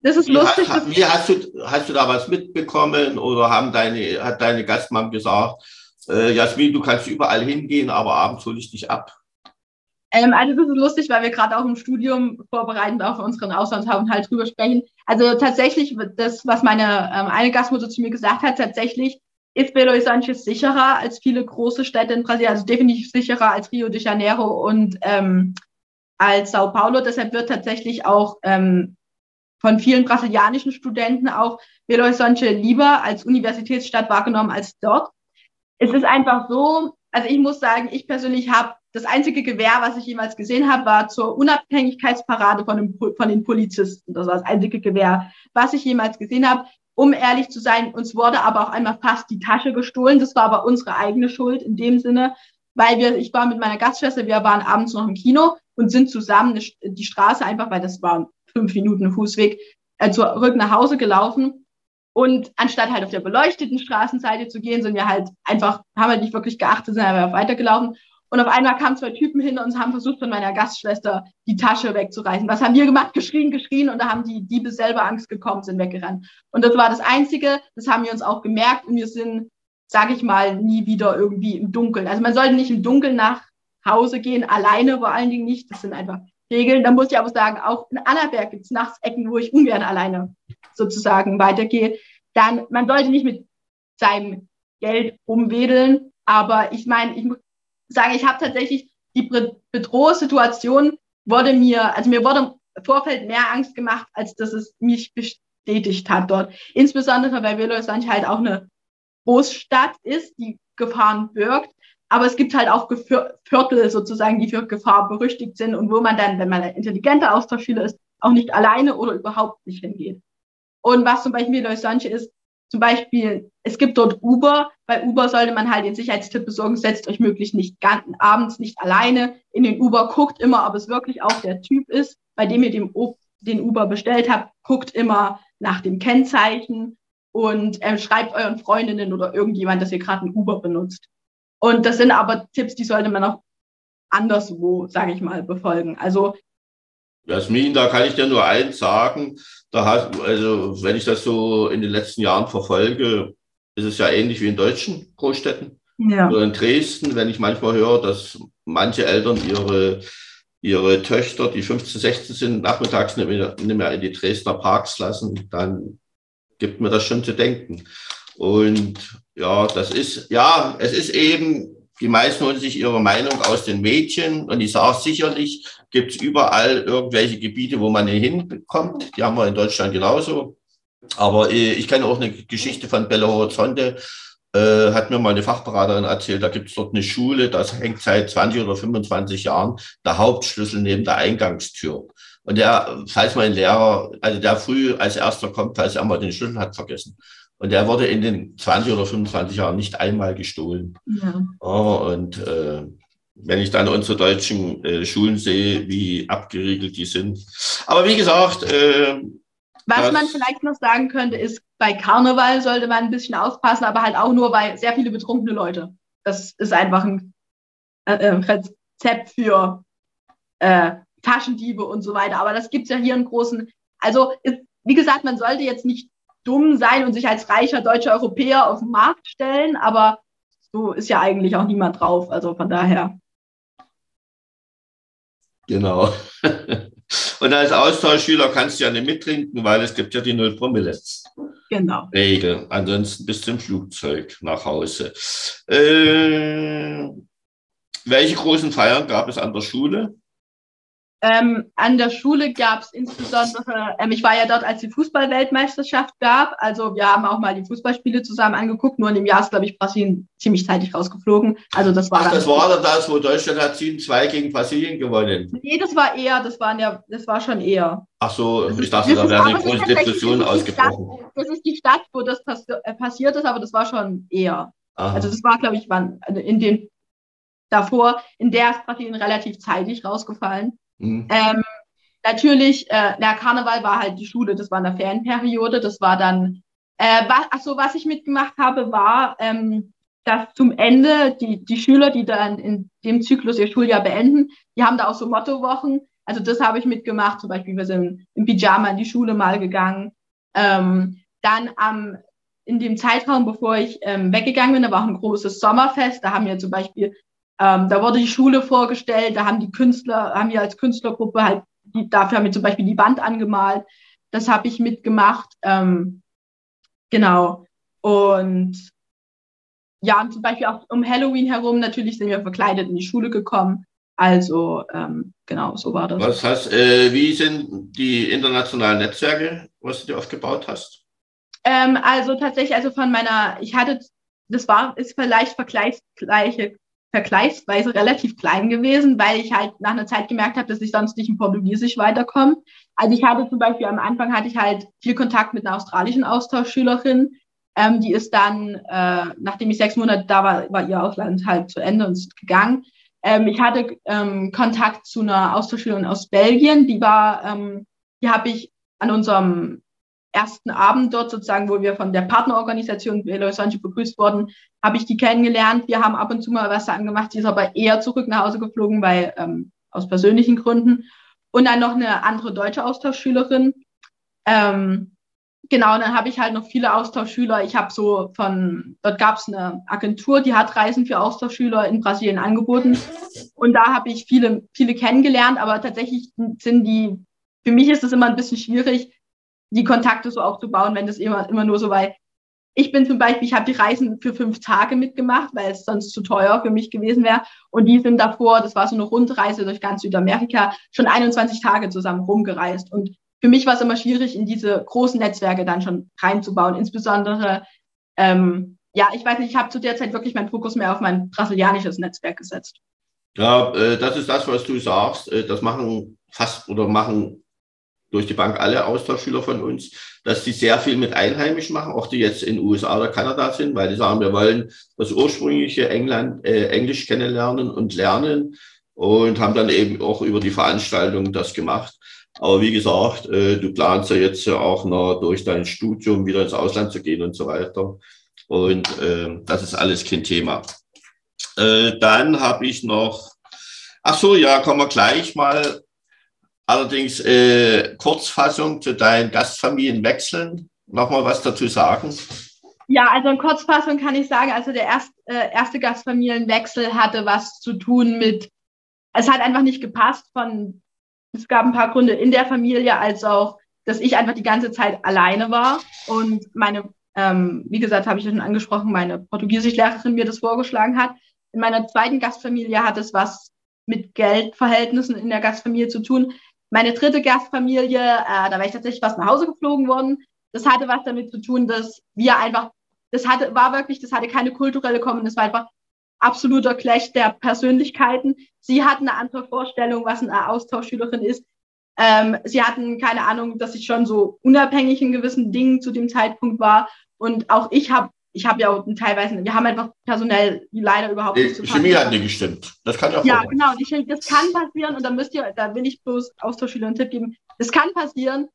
das ist lustig. Wie, wie hast, du, hast du da was mitbekommen oder haben deine, hat deine Gastmam gesagt, äh, Jasmin, du kannst überall hingehen, aber abends hole ich dich ab? Ähm, also das ist lustig, weil wir gerade auch im Studium vorbereitend auf unseren Auslandsaufenthalt drüber sprechen. Also tatsächlich, das, was meine ähm, eine Gastmutter zu mir gesagt hat, tatsächlich ist Belo Horizonte sicherer als viele große Städte in Brasilien, also definitiv sicherer als Rio de Janeiro und ähm, als Sao Paulo. Deshalb wird tatsächlich auch ähm, von vielen brasilianischen Studenten auch Belo Horizonte lieber als Universitätsstadt wahrgenommen als dort. Es ist einfach so, also ich muss sagen, ich persönlich habe das einzige Gewehr, was ich jemals gesehen habe, war zur Unabhängigkeitsparade von, dem, von den Polizisten. Das war das einzige Gewehr, was ich jemals gesehen habe. Um ehrlich zu sein, uns wurde aber auch einmal fast die Tasche gestohlen. Das war aber unsere eigene Schuld in dem Sinne, weil wir, ich war mit meiner Gastschwester, wir waren abends noch im Kino und sind zusammen die Straße einfach, weil das war fünf Minuten Fußweg, äh, zurück nach Hause gelaufen. Und anstatt halt auf der beleuchteten Straßenseite zu gehen, sind wir halt einfach, haben wir nicht wirklich geachtet, sind einfach weitergelaufen. Und auf einmal kamen zwei Typen hin und haben versucht, von meiner Gastschwester die Tasche wegzureißen. Was haben wir gemacht? Geschrien, geschrien und da haben die Diebe selber Angst gekommen, sind weggerannt. Und das war das Einzige, das haben wir uns auch gemerkt und wir sind, sage ich mal, nie wieder irgendwie im Dunkeln. Also man sollte nicht im Dunkeln nach Hause gehen, alleine vor allen Dingen nicht. Das sind einfach Regeln. Da muss ich aber sagen, auch in Annaberg gibt es nachts Ecken, wo ich ungern alleine sozusagen weitergehe. Dann, man sollte nicht mit seinem Geld umwedeln. Aber ich meine, ich muss sagen, ich habe tatsächlich die Bedrohungssituation wurde mir, also mir wurde im Vorfeld mehr Angst gemacht, als dass es mich bestätigt hat dort. Insbesondere, weil Villers-Lange halt auch eine Großstadt ist, die Gefahren birgt. Aber es gibt halt auch Viertel sozusagen, die für Gefahr berüchtigt sind und wo man dann, wenn man ein intelligenter Austauschschüler ist, auch nicht alleine oder überhaupt nicht hingeht. Und was zum Beispiel Villers Lange ist, zum Beispiel, es gibt dort Uber. Bei Uber sollte man halt den Sicherheitstipp besorgen, setzt euch möglichst nicht ganz, abends nicht alleine in den Uber, guckt immer, ob es wirklich auch der Typ ist, bei dem ihr dem, den Uber bestellt habt, guckt immer nach dem Kennzeichen und äh, schreibt euren Freundinnen oder irgendjemand, dass ihr gerade ein Uber benutzt. Und das sind aber Tipps, die sollte man auch anderswo, sage ich mal, befolgen. Also Jasmin, da kann ich dir nur eins sagen. Da hast, also, wenn ich das so in den letzten Jahren verfolge, ist es ja ähnlich wie in deutschen Großstädten. Ja. Oder in Dresden, wenn ich manchmal höre, dass manche Eltern ihre, ihre Töchter, die 15, 16 sind, nachmittags nicht mehr, nicht mehr in die Dresdner Parks lassen, dann gibt mir das schon zu denken. Und ja, das ist, ja, es ist eben die meisten holen sich ihre Meinung aus den Mädchen und ich sage sicherlich, gibt es überall irgendwelche Gebiete, wo man nicht hinkommt. Die haben wir in Deutschland genauso. Aber ich kenne auch eine Geschichte von Belo Horizonte, äh, hat mir mal eine Fachberaterin erzählt, da gibt es dort eine Schule, das hängt seit 20 oder 25 Jahren der Hauptschlüssel neben der Eingangstür. Und der, falls mein Lehrer, also der früh als erster kommt, falls er mal den Schlüssel hat vergessen. Und der wurde in den 20 oder 25 Jahren nicht einmal gestohlen. Ja. Oh, und äh, wenn ich dann unsere deutschen äh, Schulen sehe, wie abgeriegelt die sind. Aber wie gesagt, äh, was man vielleicht noch sagen könnte, ist, bei Karneval sollte man ein bisschen aufpassen, aber halt auch nur bei sehr viele betrunkene Leute. Das ist einfach ein äh, äh Rezept für äh, Taschendiebe und so weiter. Aber das gibt's ja hier einen großen. Also, ist, wie gesagt, man sollte jetzt nicht dumm sein und sich als reicher deutscher Europäer auf den Markt stellen, aber so ist ja eigentlich auch niemand drauf. Also von daher. Genau. (laughs) Und als Austauschschüler kannst du ja nicht mittrinken, weil es gibt ja die Null Promille. Genau. Regel. Ansonsten bist du im Flugzeug nach Hause. Äh, welche großen Feiern gab es an der Schule? Ähm, an der Schule gab es insbesondere, ähm, ich war ja dort, als die Fußballweltmeisterschaft gab. Also wir haben auch mal die Fußballspiele zusammen angeguckt. Nur in dem Jahr ist, glaube ich, Brasilien ziemlich zeitig rausgeflogen. Also das war. Ach, das war dann das, wo Deutschland hat 7-2 gegen Brasilien gewonnen. Nee, das war eher, das war ja, das war schon eher. Ach so, ich dachte, da wäre eine große Depression ausgebrochen. Stadt, das ist die Stadt, wo das passi äh, passiert ist, aber das war schon eher. Aha. Also das war, glaube ich, wann, in den davor, in der ist Brasilien relativ zeitig rausgefallen. Mhm. Ähm, natürlich, äh, der Karneval war halt die Schule, das war in der Ferienperiode, das war dann, äh, was, achso, was ich mitgemacht habe, war, ähm, dass zum Ende die, die Schüler, die dann in dem Zyklus ihr Schuljahr beenden, die haben da auch so Mottowochen. Also das habe ich mitgemacht, zum Beispiel wir sind im Pyjama in die Schule mal gegangen. Ähm, dann am, in dem Zeitraum, bevor ich ähm, weggegangen bin, da war auch ein großes Sommerfest. Da haben wir zum Beispiel ähm, da wurde die Schule vorgestellt, da haben die Künstler, haben wir als Künstlergruppe halt, die, dafür haben wir zum Beispiel die Wand angemalt. Das habe ich mitgemacht. Ähm, genau. Und ja, und zum Beispiel auch um Halloween herum natürlich sind wir verkleidet in die Schule gekommen. Also ähm, genau, so war das. Was heißt, äh, wie sind die internationalen Netzwerke, was du dir aufgebaut hast? Ähm, also tatsächlich, also von meiner, ich hatte, das war, ist vielleicht vergleichsgleiche vergleichsweise relativ klein gewesen, weil ich halt nach einer Zeit gemerkt habe, dass ich sonst nicht in Portugiesisch weiterkomme. Also ich hatte zum Beispiel am Anfang hatte ich halt viel Kontakt mit einer australischen Austauschschülerin. Ähm, die ist dann, äh, nachdem ich sechs Monate da war, war ihr Ausland halt zu Ende und ist gegangen. Ähm, ich hatte ähm, Kontakt zu einer Austauschschülerin aus Belgien, die war, ähm, die habe ich an unserem ersten Abend dort sozusagen, wo wir von der Partnerorganisation Belo Sancho begrüßt wurden, habe ich die kennengelernt. Wir haben ab und zu mal was dann gemacht. Sie ist aber eher zurück nach Hause geflogen, weil ähm, aus persönlichen Gründen. Und dann noch eine andere deutsche Austauschschülerin. Ähm, genau, dann habe ich halt noch viele Austauschschüler. Ich habe so von, dort gab es eine Agentur, die hat Reisen für Austauschschüler in Brasilien angeboten. Und da habe ich viele, viele kennengelernt, aber tatsächlich sind die, für mich ist es immer ein bisschen schwierig, die Kontakte so aufzubauen, wenn das immer, immer nur so, weil ich bin zum Beispiel, ich habe die Reisen für fünf Tage mitgemacht, weil es sonst zu teuer für mich gewesen wäre. Und die sind davor, das war so eine Rundreise durch ganz Südamerika, schon 21 Tage zusammen rumgereist. Und für mich war es immer schwierig, in diese großen Netzwerke dann schon reinzubauen. Insbesondere, ähm, ja, ich weiß nicht, ich habe zu der Zeit wirklich meinen Fokus mehr auf mein brasilianisches Netzwerk gesetzt. Ja, äh, das ist das, was du sagst. Äh, das machen fast oder machen durch die Bank alle Austauschschüler von uns, dass die sehr viel mit Einheimischen machen, auch die jetzt in USA oder Kanada sind, weil die sagen, wir wollen das ursprüngliche England, äh, Englisch kennenlernen und lernen und haben dann eben auch über die Veranstaltung das gemacht. Aber wie gesagt, äh, du planst ja jetzt auch noch durch dein Studium wieder ins Ausland zu gehen und so weiter. Und äh, das ist alles kein Thema. Äh, dann habe ich noch, ach so, ja, kommen wir gleich mal Allerdings äh, Kurzfassung zu deinen Gastfamilienwechseln. Nochmal was dazu sagen? Ja, also in Kurzfassung kann ich sagen, also der erst, äh, erste Gastfamilienwechsel hatte was zu tun mit, es hat einfach nicht gepasst von, es gab ein paar Gründe in der Familie, als auch, dass ich einfach die ganze Zeit alleine war und meine, ähm, wie gesagt, habe ich ja schon angesprochen, meine Portugiesischlehrerin mir das vorgeschlagen hat. In meiner zweiten Gastfamilie hat es was mit Geldverhältnissen in der Gastfamilie zu tun. Meine dritte Gastfamilie, äh, da war ich tatsächlich fast nach Hause geflogen worden. Das hatte was damit zu tun, dass wir einfach, das hatte, war wirklich, das hatte keine kulturelle Kommen, das war einfach absoluter Clash der Persönlichkeiten. Sie hatten eine andere Vorstellung, was eine Austauschschülerin ist. Ähm, sie hatten keine Ahnung, dass ich schon so unabhängig in gewissen Dingen zu dem Zeitpunkt war. Und auch ich habe ich habe ja auch teilweise, wir haben einfach personell leider überhaupt nicht zu Chemie hat nicht gestimmt. Das kann ja Ja, genau. Die, das kann passieren und da müsst ihr, da will ich bloß Austauschschüler einen Tipp geben. Das kann passieren.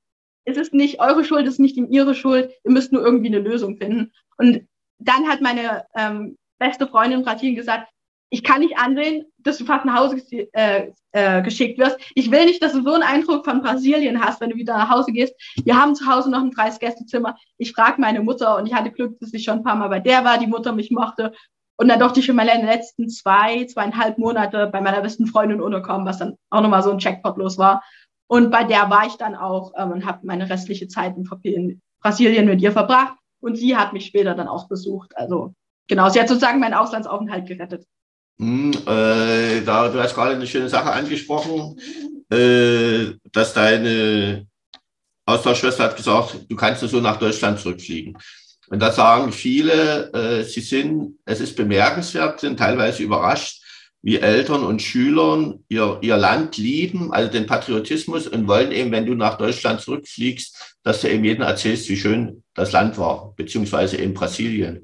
Es ist nicht eure Schuld, es ist nicht ihre Schuld. Ihr müsst nur irgendwie eine Lösung finden. Und dann hat meine ähm, beste Freundin in Brasilien gesagt, ich kann nicht ansehen, dass du fast nach Hause äh, äh, geschickt wirst. Ich will nicht, dass du so einen Eindruck von Brasilien hast, wenn du wieder nach Hause gehst. Wir haben zu Hause noch ein freies Gästezimmer. Ich frage meine Mutter und ich hatte Glück, dass ich schon ein paar Mal bei der war, die Mutter mich mochte. Und dann durfte ich schon mal in den letzten zwei, zweieinhalb Monate bei meiner besten Freundin unterkommen, was dann auch nochmal so ein Checkpot los war. Und bei der war ich dann auch ähm, und habe meine restliche Zeit in Brasilien mit ihr verbracht. Und sie hat mich später dann auch besucht. Also genau, sie hat sozusagen meinen Auslandsaufenthalt gerettet. Hm, äh, da, du hast gerade eine schöne Sache angesprochen, äh, dass deine Austauschschwester hat gesagt, du kannst so nach Deutschland zurückfliegen. Und da sagen viele, äh, sie sind, es ist bemerkenswert, sind teilweise überrascht, wie Eltern und Schülern ihr, ihr Land lieben, also den Patriotismus und wollen eben, wenn du nach Deutschland zurückfliegst, dass du eben jedem erzählst, wie schön das Land war, beziehungsweise in Brasilien.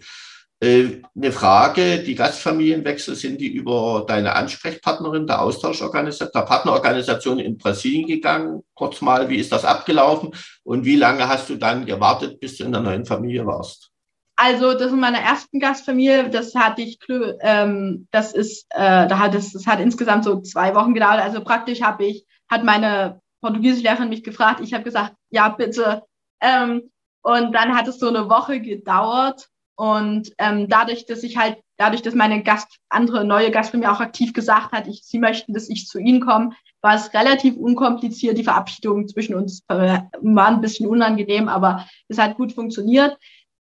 Äh, eine Frage, die Gastfamilienwechsel sind die über deine Ansprechpartnerin der Austauschorganisation, der Partnerorganisation in Brasilien gegangen. Kurz mal, wie ist das abgelaufen und wie lange hast du dann gewartet, bis du in der neuen Familie warst? Also das in meiner ersten Gastfamilie, das hatte ich, ähm, das ist, äh, da hat es, das hat insgesamt so zwei Wochen gedauert. Also praktisch habe ich, hat meine Portugiesischlehrerin mich gefragt. Ich habe gesagt, ja bitte. Ähm, und dann hat es so eine Woche gedauert und ähm, dadurch, dass ich halt, dadurch, dass meine Gast, andere neue Gast mir auch aktiv gesagt hat, ich, sie möchten, dass ich zu ihnen komme, war es relativ unkompliziert. Die Verabschiedung zwischen uns war ein bisschen unangenehm, aber es hat gut funktioniert.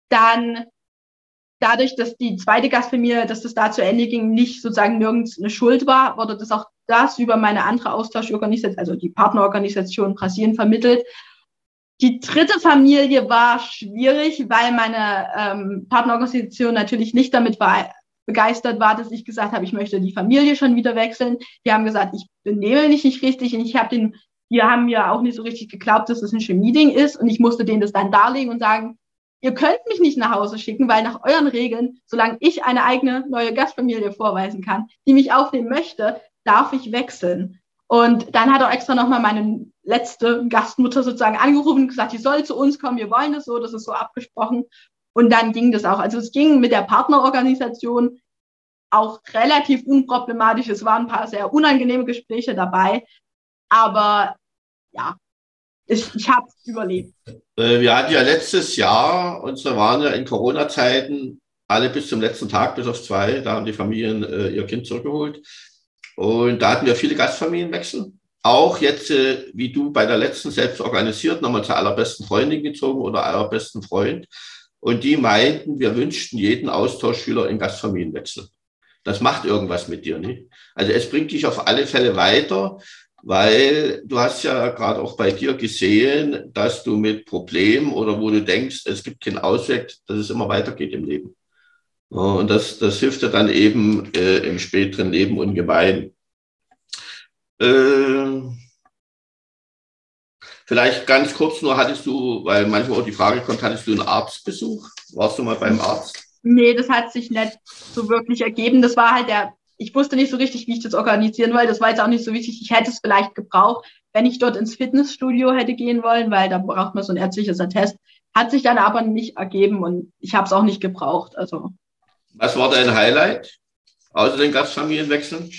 Dann dadurch, dass die zweite Gastfamilie, dass das da zu Ende ging, nicht sozusagen nirgends eine Schuld war, wurde das auch das über meine andere Austauschorganisation, also die Partnerorganisation Brasilien vermittelt. Die dritte Familie war schwierig, weil meine ähm, Partnerorganisation natürlich nicht damit war, begeistert war, dass ich gesagt habe, ich möchte die Familie schon wieder wechseln. Die haben gesagt, ich benehme mich nicht richtig und ich habe den, die haben mir auch nicht so richtig geglaubt, dass es das ein Chemie-Ding ist und ich musste denen das dann darlegen und sagen, ihr könnt mich nicht nach Hause schicken, weil nach euren Regeln, solange ich eine eigene neue Gastfamilie vorweisen kann, die mich aufnehmen möchte, darf ich wechseln. Und dann hat auch extra nochmal meine letzte Gastmutter sozusagen angerufen und gesagt, die soll zu uns kommen, wir wollen das so, das ist so abgesprochen. Und dann ging das auch. Also es ging mit der Partnerorganisation auch relativ unproblematisch. Es waren ein paar sehr unangenehme Gespräche dabei. Aber ja, ich, ich habe es überlebt. Äh, wir hatten ja letztes Jahr, und zwar waren ja in Corona-Zeiten alle bis zum letzten Tag, bis auf zwei, da haben die Familien äh, ihr Kind zurückgeholt. Und da hatten wir viele Gastfamilienwechsel. Auch jetzt, äh, wie du bei der letzten selbst organisiert, nochmal zur allerbesten Freundin gezogen oder allerbesten Freund. Und die meinten, wir wünschten jeden Austauschschüler in Gastfamilienwechsel. Das macht irgendwas mit dir, nicht? Also es bringt dich auf alle Fälle weiter, weil du hast ja gerade auch bei dir gesehen, dass du mit Problemen oder wo du denkst, es gibt keinen Ausweg, dass es immer weitergeht im Leben. Und das, das hilft dir dann eben äh, im späteren Leben ungemein. Äh, vielleicht ganz kurz nur, hattest du, weil manchmal auch die Frage kommt, hattest du einen Arztbesuch? Warst du mal beim Arzt? Nee, das hat sich nicht so wirklich ergeben. Das war halt der, ich wusste nicht so richtig, wie ich das organisieren wollte. Das war jetzt auch nicht so wichtig. Ich hätte es vielleicht gebraucht, wenn ich dort ins Fitnessstudio hätte gehen wollen, weil da braucht man so ein ärztliches Attest. Hat sich dann aber nicht ergeben und ich habe es auch nicht gebraucht. Also. Was war dein Highlight außer den Gastfamilienwechseln?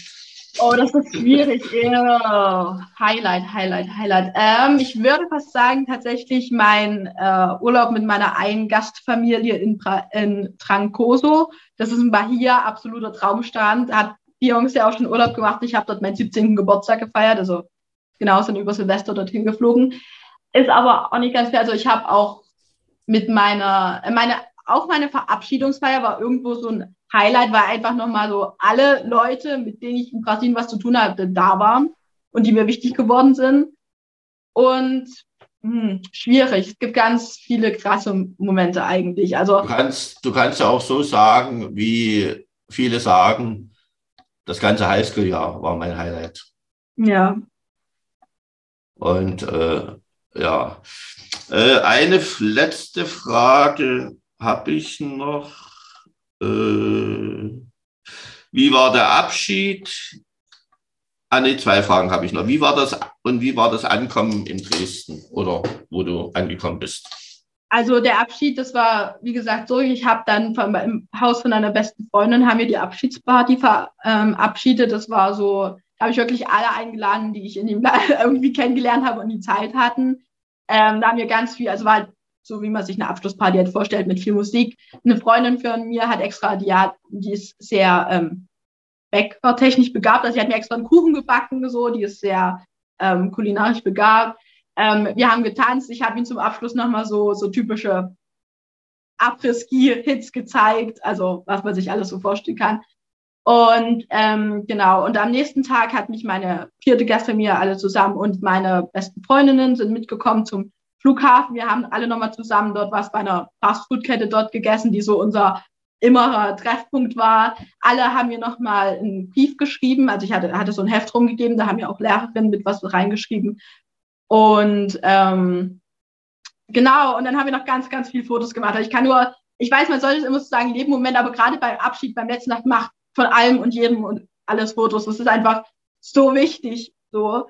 Oh, das ist schwierig. Ja. Highlight, Highlight, Highlight. Ähm, ich würde fast sagen, tatsächlich mein äh, Urlaub mit meiner einen Gastfamilie in, in Trancoso. Das ist in Bahia, absoluter Traumstand. Hat die Jungs ja auch schon Urlaub gemacht. Ich habe dort meinen 17. Geburtstag gefeiert. Also genau, sind über Silvester dorthin geflogen. Ist aber auch nicht ganz fair. Also ich habe auch mit meiner, äh, meine, auch meine Verabschiedungsfeier war irgendwo so ein Highlight war einfach nochmal so alle Leute, mit denen ich in Brasilien was zu tun hatte, da waren und die mir wichtig geworden sind. Und hm, schwierig. Es gibt ganz viele krasse Momente eigentlich. Also du kannst, du kannst ja auch so sagen, wie viele sagen, das ganze Highschool-Jahr war mein Highlight. Ja. Und äh, ja, äh, eine letzte Frage habe ich noch. Äh, wie war der Abschied? Ah, nee, zwei Fragen habe ich noch. Wie war das und wie war das Ankommen in Dresden oder wo du angekommen bist? Also der Abschied, das war, wie gesagt, so, ich habe dann vom, im Haus von einer besten Freundin haben wir die Abschiedsparty verabschiedet. Ähm, das war so, da habe ich wirklich alle eingeladen, die ich in dem (laughs) irgendwie kennengelernt habe und die Zeit hatten. Ähm, da haben wir ganz viel, also war so wie man sich eine Abschlussparty halt vorstellt mit viel Musik. Eine Freundin von mir hat extra, die, hat, die ist sehr ähm, bäckertechnisch begabt, also sie hat mir extra einen Kuchen gebacken, so, die ist sehr ähm, kulinarisch begabt. Ähm, wir haben getanzt, ich habe ihm zum Abschluss nochmal so, so typische Après-Ski-Hits gezeigt, also was man sich alles so vorstellen kann. Und ähm, genau, und am nächsten Tag hat mich meine vierte Gastfamilie alle zusammen und meine besten Freundinnen sind mitgekommen zum Flughafen. Wir haben alle nochmal zusammen dort was bei einer Fastfood-Kette dort gegessen, die so unser immerer Treffpunkt war. Alle haben mir nochmal einen Brief geschrieben. Also ich hatte, hatte so ein Heft rumgegeben, da haben ja auch Lehrerinnen mit was reingeschrieben. Und ähm, genau, und dann haben wir noch ganz, ganz viele Fotos gemacht. Also ich kann nur, ich weiß, man sollte es immer so sagen, leben Moment, aber gerade beim Abschied, beim letzten Nacht macht von allem und jedem und alles Fotos. Das ist einfach so wichtig. So.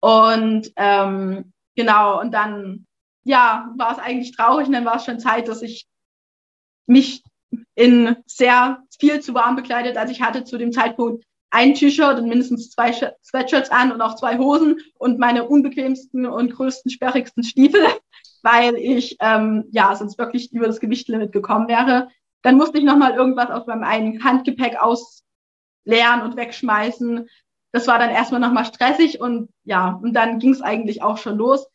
Und ähm, genau, und dann ja, war es eigentlich traurig und dann war es schon Zeit, dass ich mich in sehr viel zu warm bekleidet. Also ich hatte zu dem Zeitpunkt ein T-Shirt und mindestens zwei Sweatshirts an und auch zwei Hosen und meine unbequemsten und größten, sperrigsten Stiefel, (laughs) weil ich ähm, ja sonst wirklich über das Gewichtlimit gekommen wäre. Dann musste ich nochmal irgendwas aus meinem eigenen Handgepäck ausleeren und wegschmeißen. Das war dann erstmal nochmal stressig und ja, und dann ging es eigentlich auch schon los.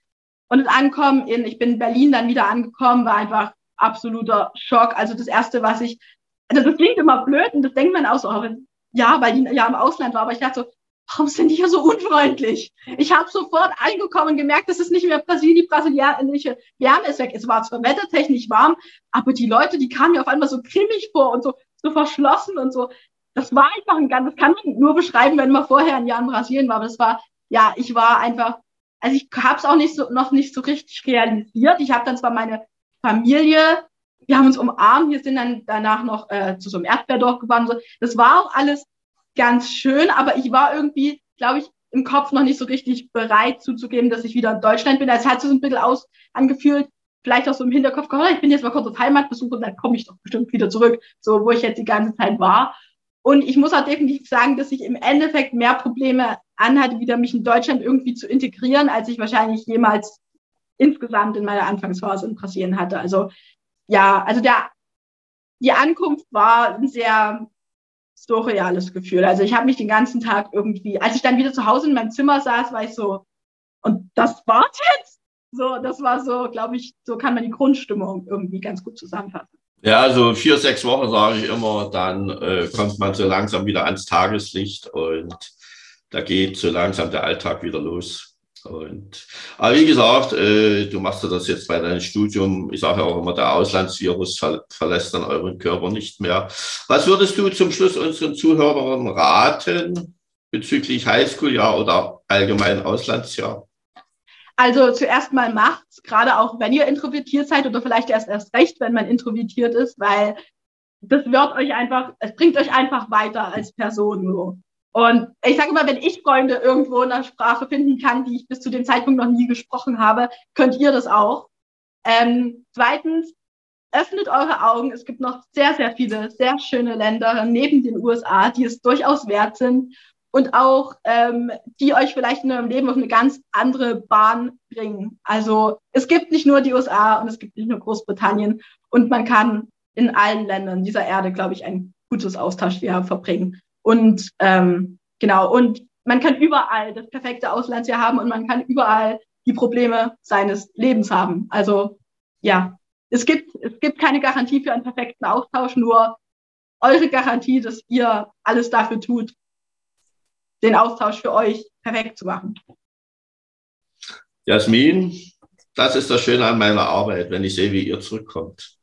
Und das Ankommen in, ich bin in Berlin dann wieder angekommen, war einfach absoluter Schock. Also das erste, was ich, also das klingt immer blöd und das denkt man auch so, ja, weil die ja im Ausland war, aber ich dachte so, warum sind die hier so unfreundlich? Ich habe sofort angekommen und gemerkt, dass es nicht mehr Brasilien, die brasilianische Wärme ist weg. Es war zwar wettertechnisch warm, aber die Leute, die kamen mir auf einmal so grimmig vor und so so verschlossen und so. Das war einfach ein ganz, das kann man nur beschreiben, wenn man vorher ein Jahr in Brasilien war. Aber das war, ja, ich war einfach, also ich habe es auch nicht so, noch nicht so richtig realisiert. Ich habe dann zwar meine Familie, wir haben uns umarmt, wir sind dann danach noch äh, zu so einem Erdbeerdorf gefahren. So. Das war auch alles ganz schön, aber ich war irgendwie, glaube ich, im Kopf noch nicht so richtig bereit zuzugeben, dass ich wieder in Deutschland bin. Es hat so ein bisschen aus angefühlt, vielleicht auch so im Hinterkopf, oh, ich bin jetzt mal kurz auf Heimatbesuch und dann komme ich doch bestimmt wieder zurück, so wo ich jetzt die ganze Zeit war. Und ich muss auch definitiv sagen, dass ich im Endeffekt mehr Probleme anhatte, wieder mich in Deutschland irgendwie zu integrieren, als ich wahrscheinlich jemals insgesamt in meiner Anfangsphase in Brasilien hatte. Also ja, also der, die Ankunft war ein sehr surreales Gefühl. Also ich habe mich den ganzen Tag irgendwie, als ich dann wieder zu Hause in meinem Zimmer saß, war ich so, und das war's jetzt? So, das war so, glaube ich, so kann man die Grundstimmung irgendwie ganz gut zusammenfassen. Ja, also vier, sechs Wochen sage ich immer, dann äh, kommt man so langsam wieder ans Tageslicht und da geht so langsam der Alltag wieder los. Und, aber wie gesagt, äh, du machst ja das jetzt bei deinem Studium. Ich sage ja auch immer, der Auslandsvirus ver verlässt dann euren Körper nicht mehr. Was würdest du zum Schluss unseren Zuhörern raten bezüglich Highschool-Jahr oder allgemein Auslandsjahr? Also zuerst mal macht's, gerade auch wenn ihr introvertiert seid oder vielleicht erst erst recht, wenn man introvertiert ist, weil das wird euch einfach, es bringt euch einfach weiter als Person so. Und ich sage immer, wenn ich Freunde irgendwo in der Sprache finden kann, die ich bis zu dem Zeitpunkt noch nie gesprochen habe, könnt ihr das auch. Ähm, zweitens, öffnet eure Augen. Es gibt noch sehr, sehr viele sehr schöne Länder neben den USA, die es durchaus wert sind und auch ähm, die euch vielleicht in eurem Leben auf eine ganz andere Bahn bringen. Also es gibt nicht nur die USA und es gibt nicht nur Großbritannien und man kann in allen Ländern dieser Erde, glaube ich, ein gutes Austauschjahr verbringen. Und ähm, genau, und man kann überall das perfekte Auslandsjahr haben und man kann überall die Probleme seines Lebens haben. Also ja, es gibt, es gibt keine Garantie für einen perfekten Austausch, nur eure Garantie, dass ihr alles dafür tut, den Austausch für euch perfekt zu machen. Jasmin, das ist das Schöne an meiner Arbeit, wenn ich sehe, wie ihr zurückkommt.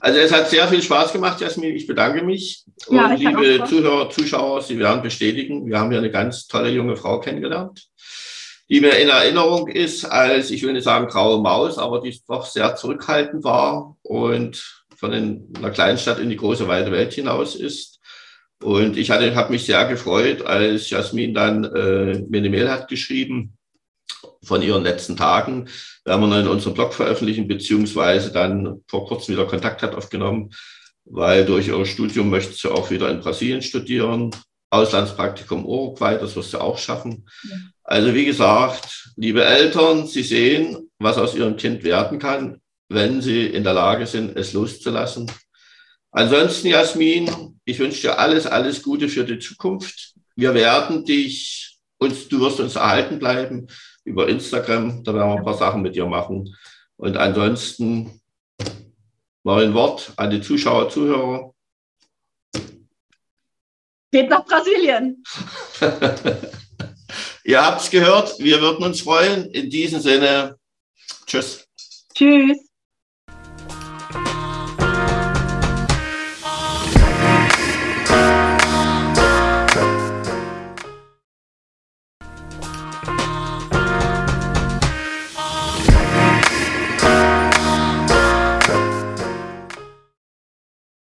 Also es hat sehr viel Spaß gemacht, Jasmin. Ich bedanke mich. Ja, Und liebe Zuhörer, Zuschauer, Sie werden bestätigen, wir haben hier eine ganz tolle junge Frau kennengelernt, die mir in Erinnerung ist als, ich will nicht sagen graue Maus, aber die doch sehr zurückhaltend war und von einer kleinen Stadt in die große weite Welt hinaus ist. Und ich habe mich sehr gefreut, als Jasmin dann äh, mir eine Mail hat geschrieben, von ihren letzten Tagen. Werden wir noch in unserem Blog veröffentlichen, beziehungsweise dann vor kurzem wieder Kontakt hat aufgenommen, weil durch ihr Studium möchte sie auch wieder in Brasilien studieren. Auslandspraktikum Uruguay, das wirst du auch schaffen. Ja. Also wie gesagt, liebe Eltern, Sie sehen, was aus Ihrem Kind werden kann, wenn Sie in der Lage sind, es loszulassen. Ansonsten, Jasmin, ich wünsche dir alles, alles Gute für die Zukunft. Wir werden dich, uns, du wirst uns erhalten bleiben über Instagram. Da werden wir ein paar Sachen mit dir machen. Und ansonsten noch ein Wort an die Zuschauer, Zuhörer. Geht nach Brasilien. (laughs) Ihr habt es gehört. Wir würden uns freuen. In diesem Sinne, tschüss. Tschüss.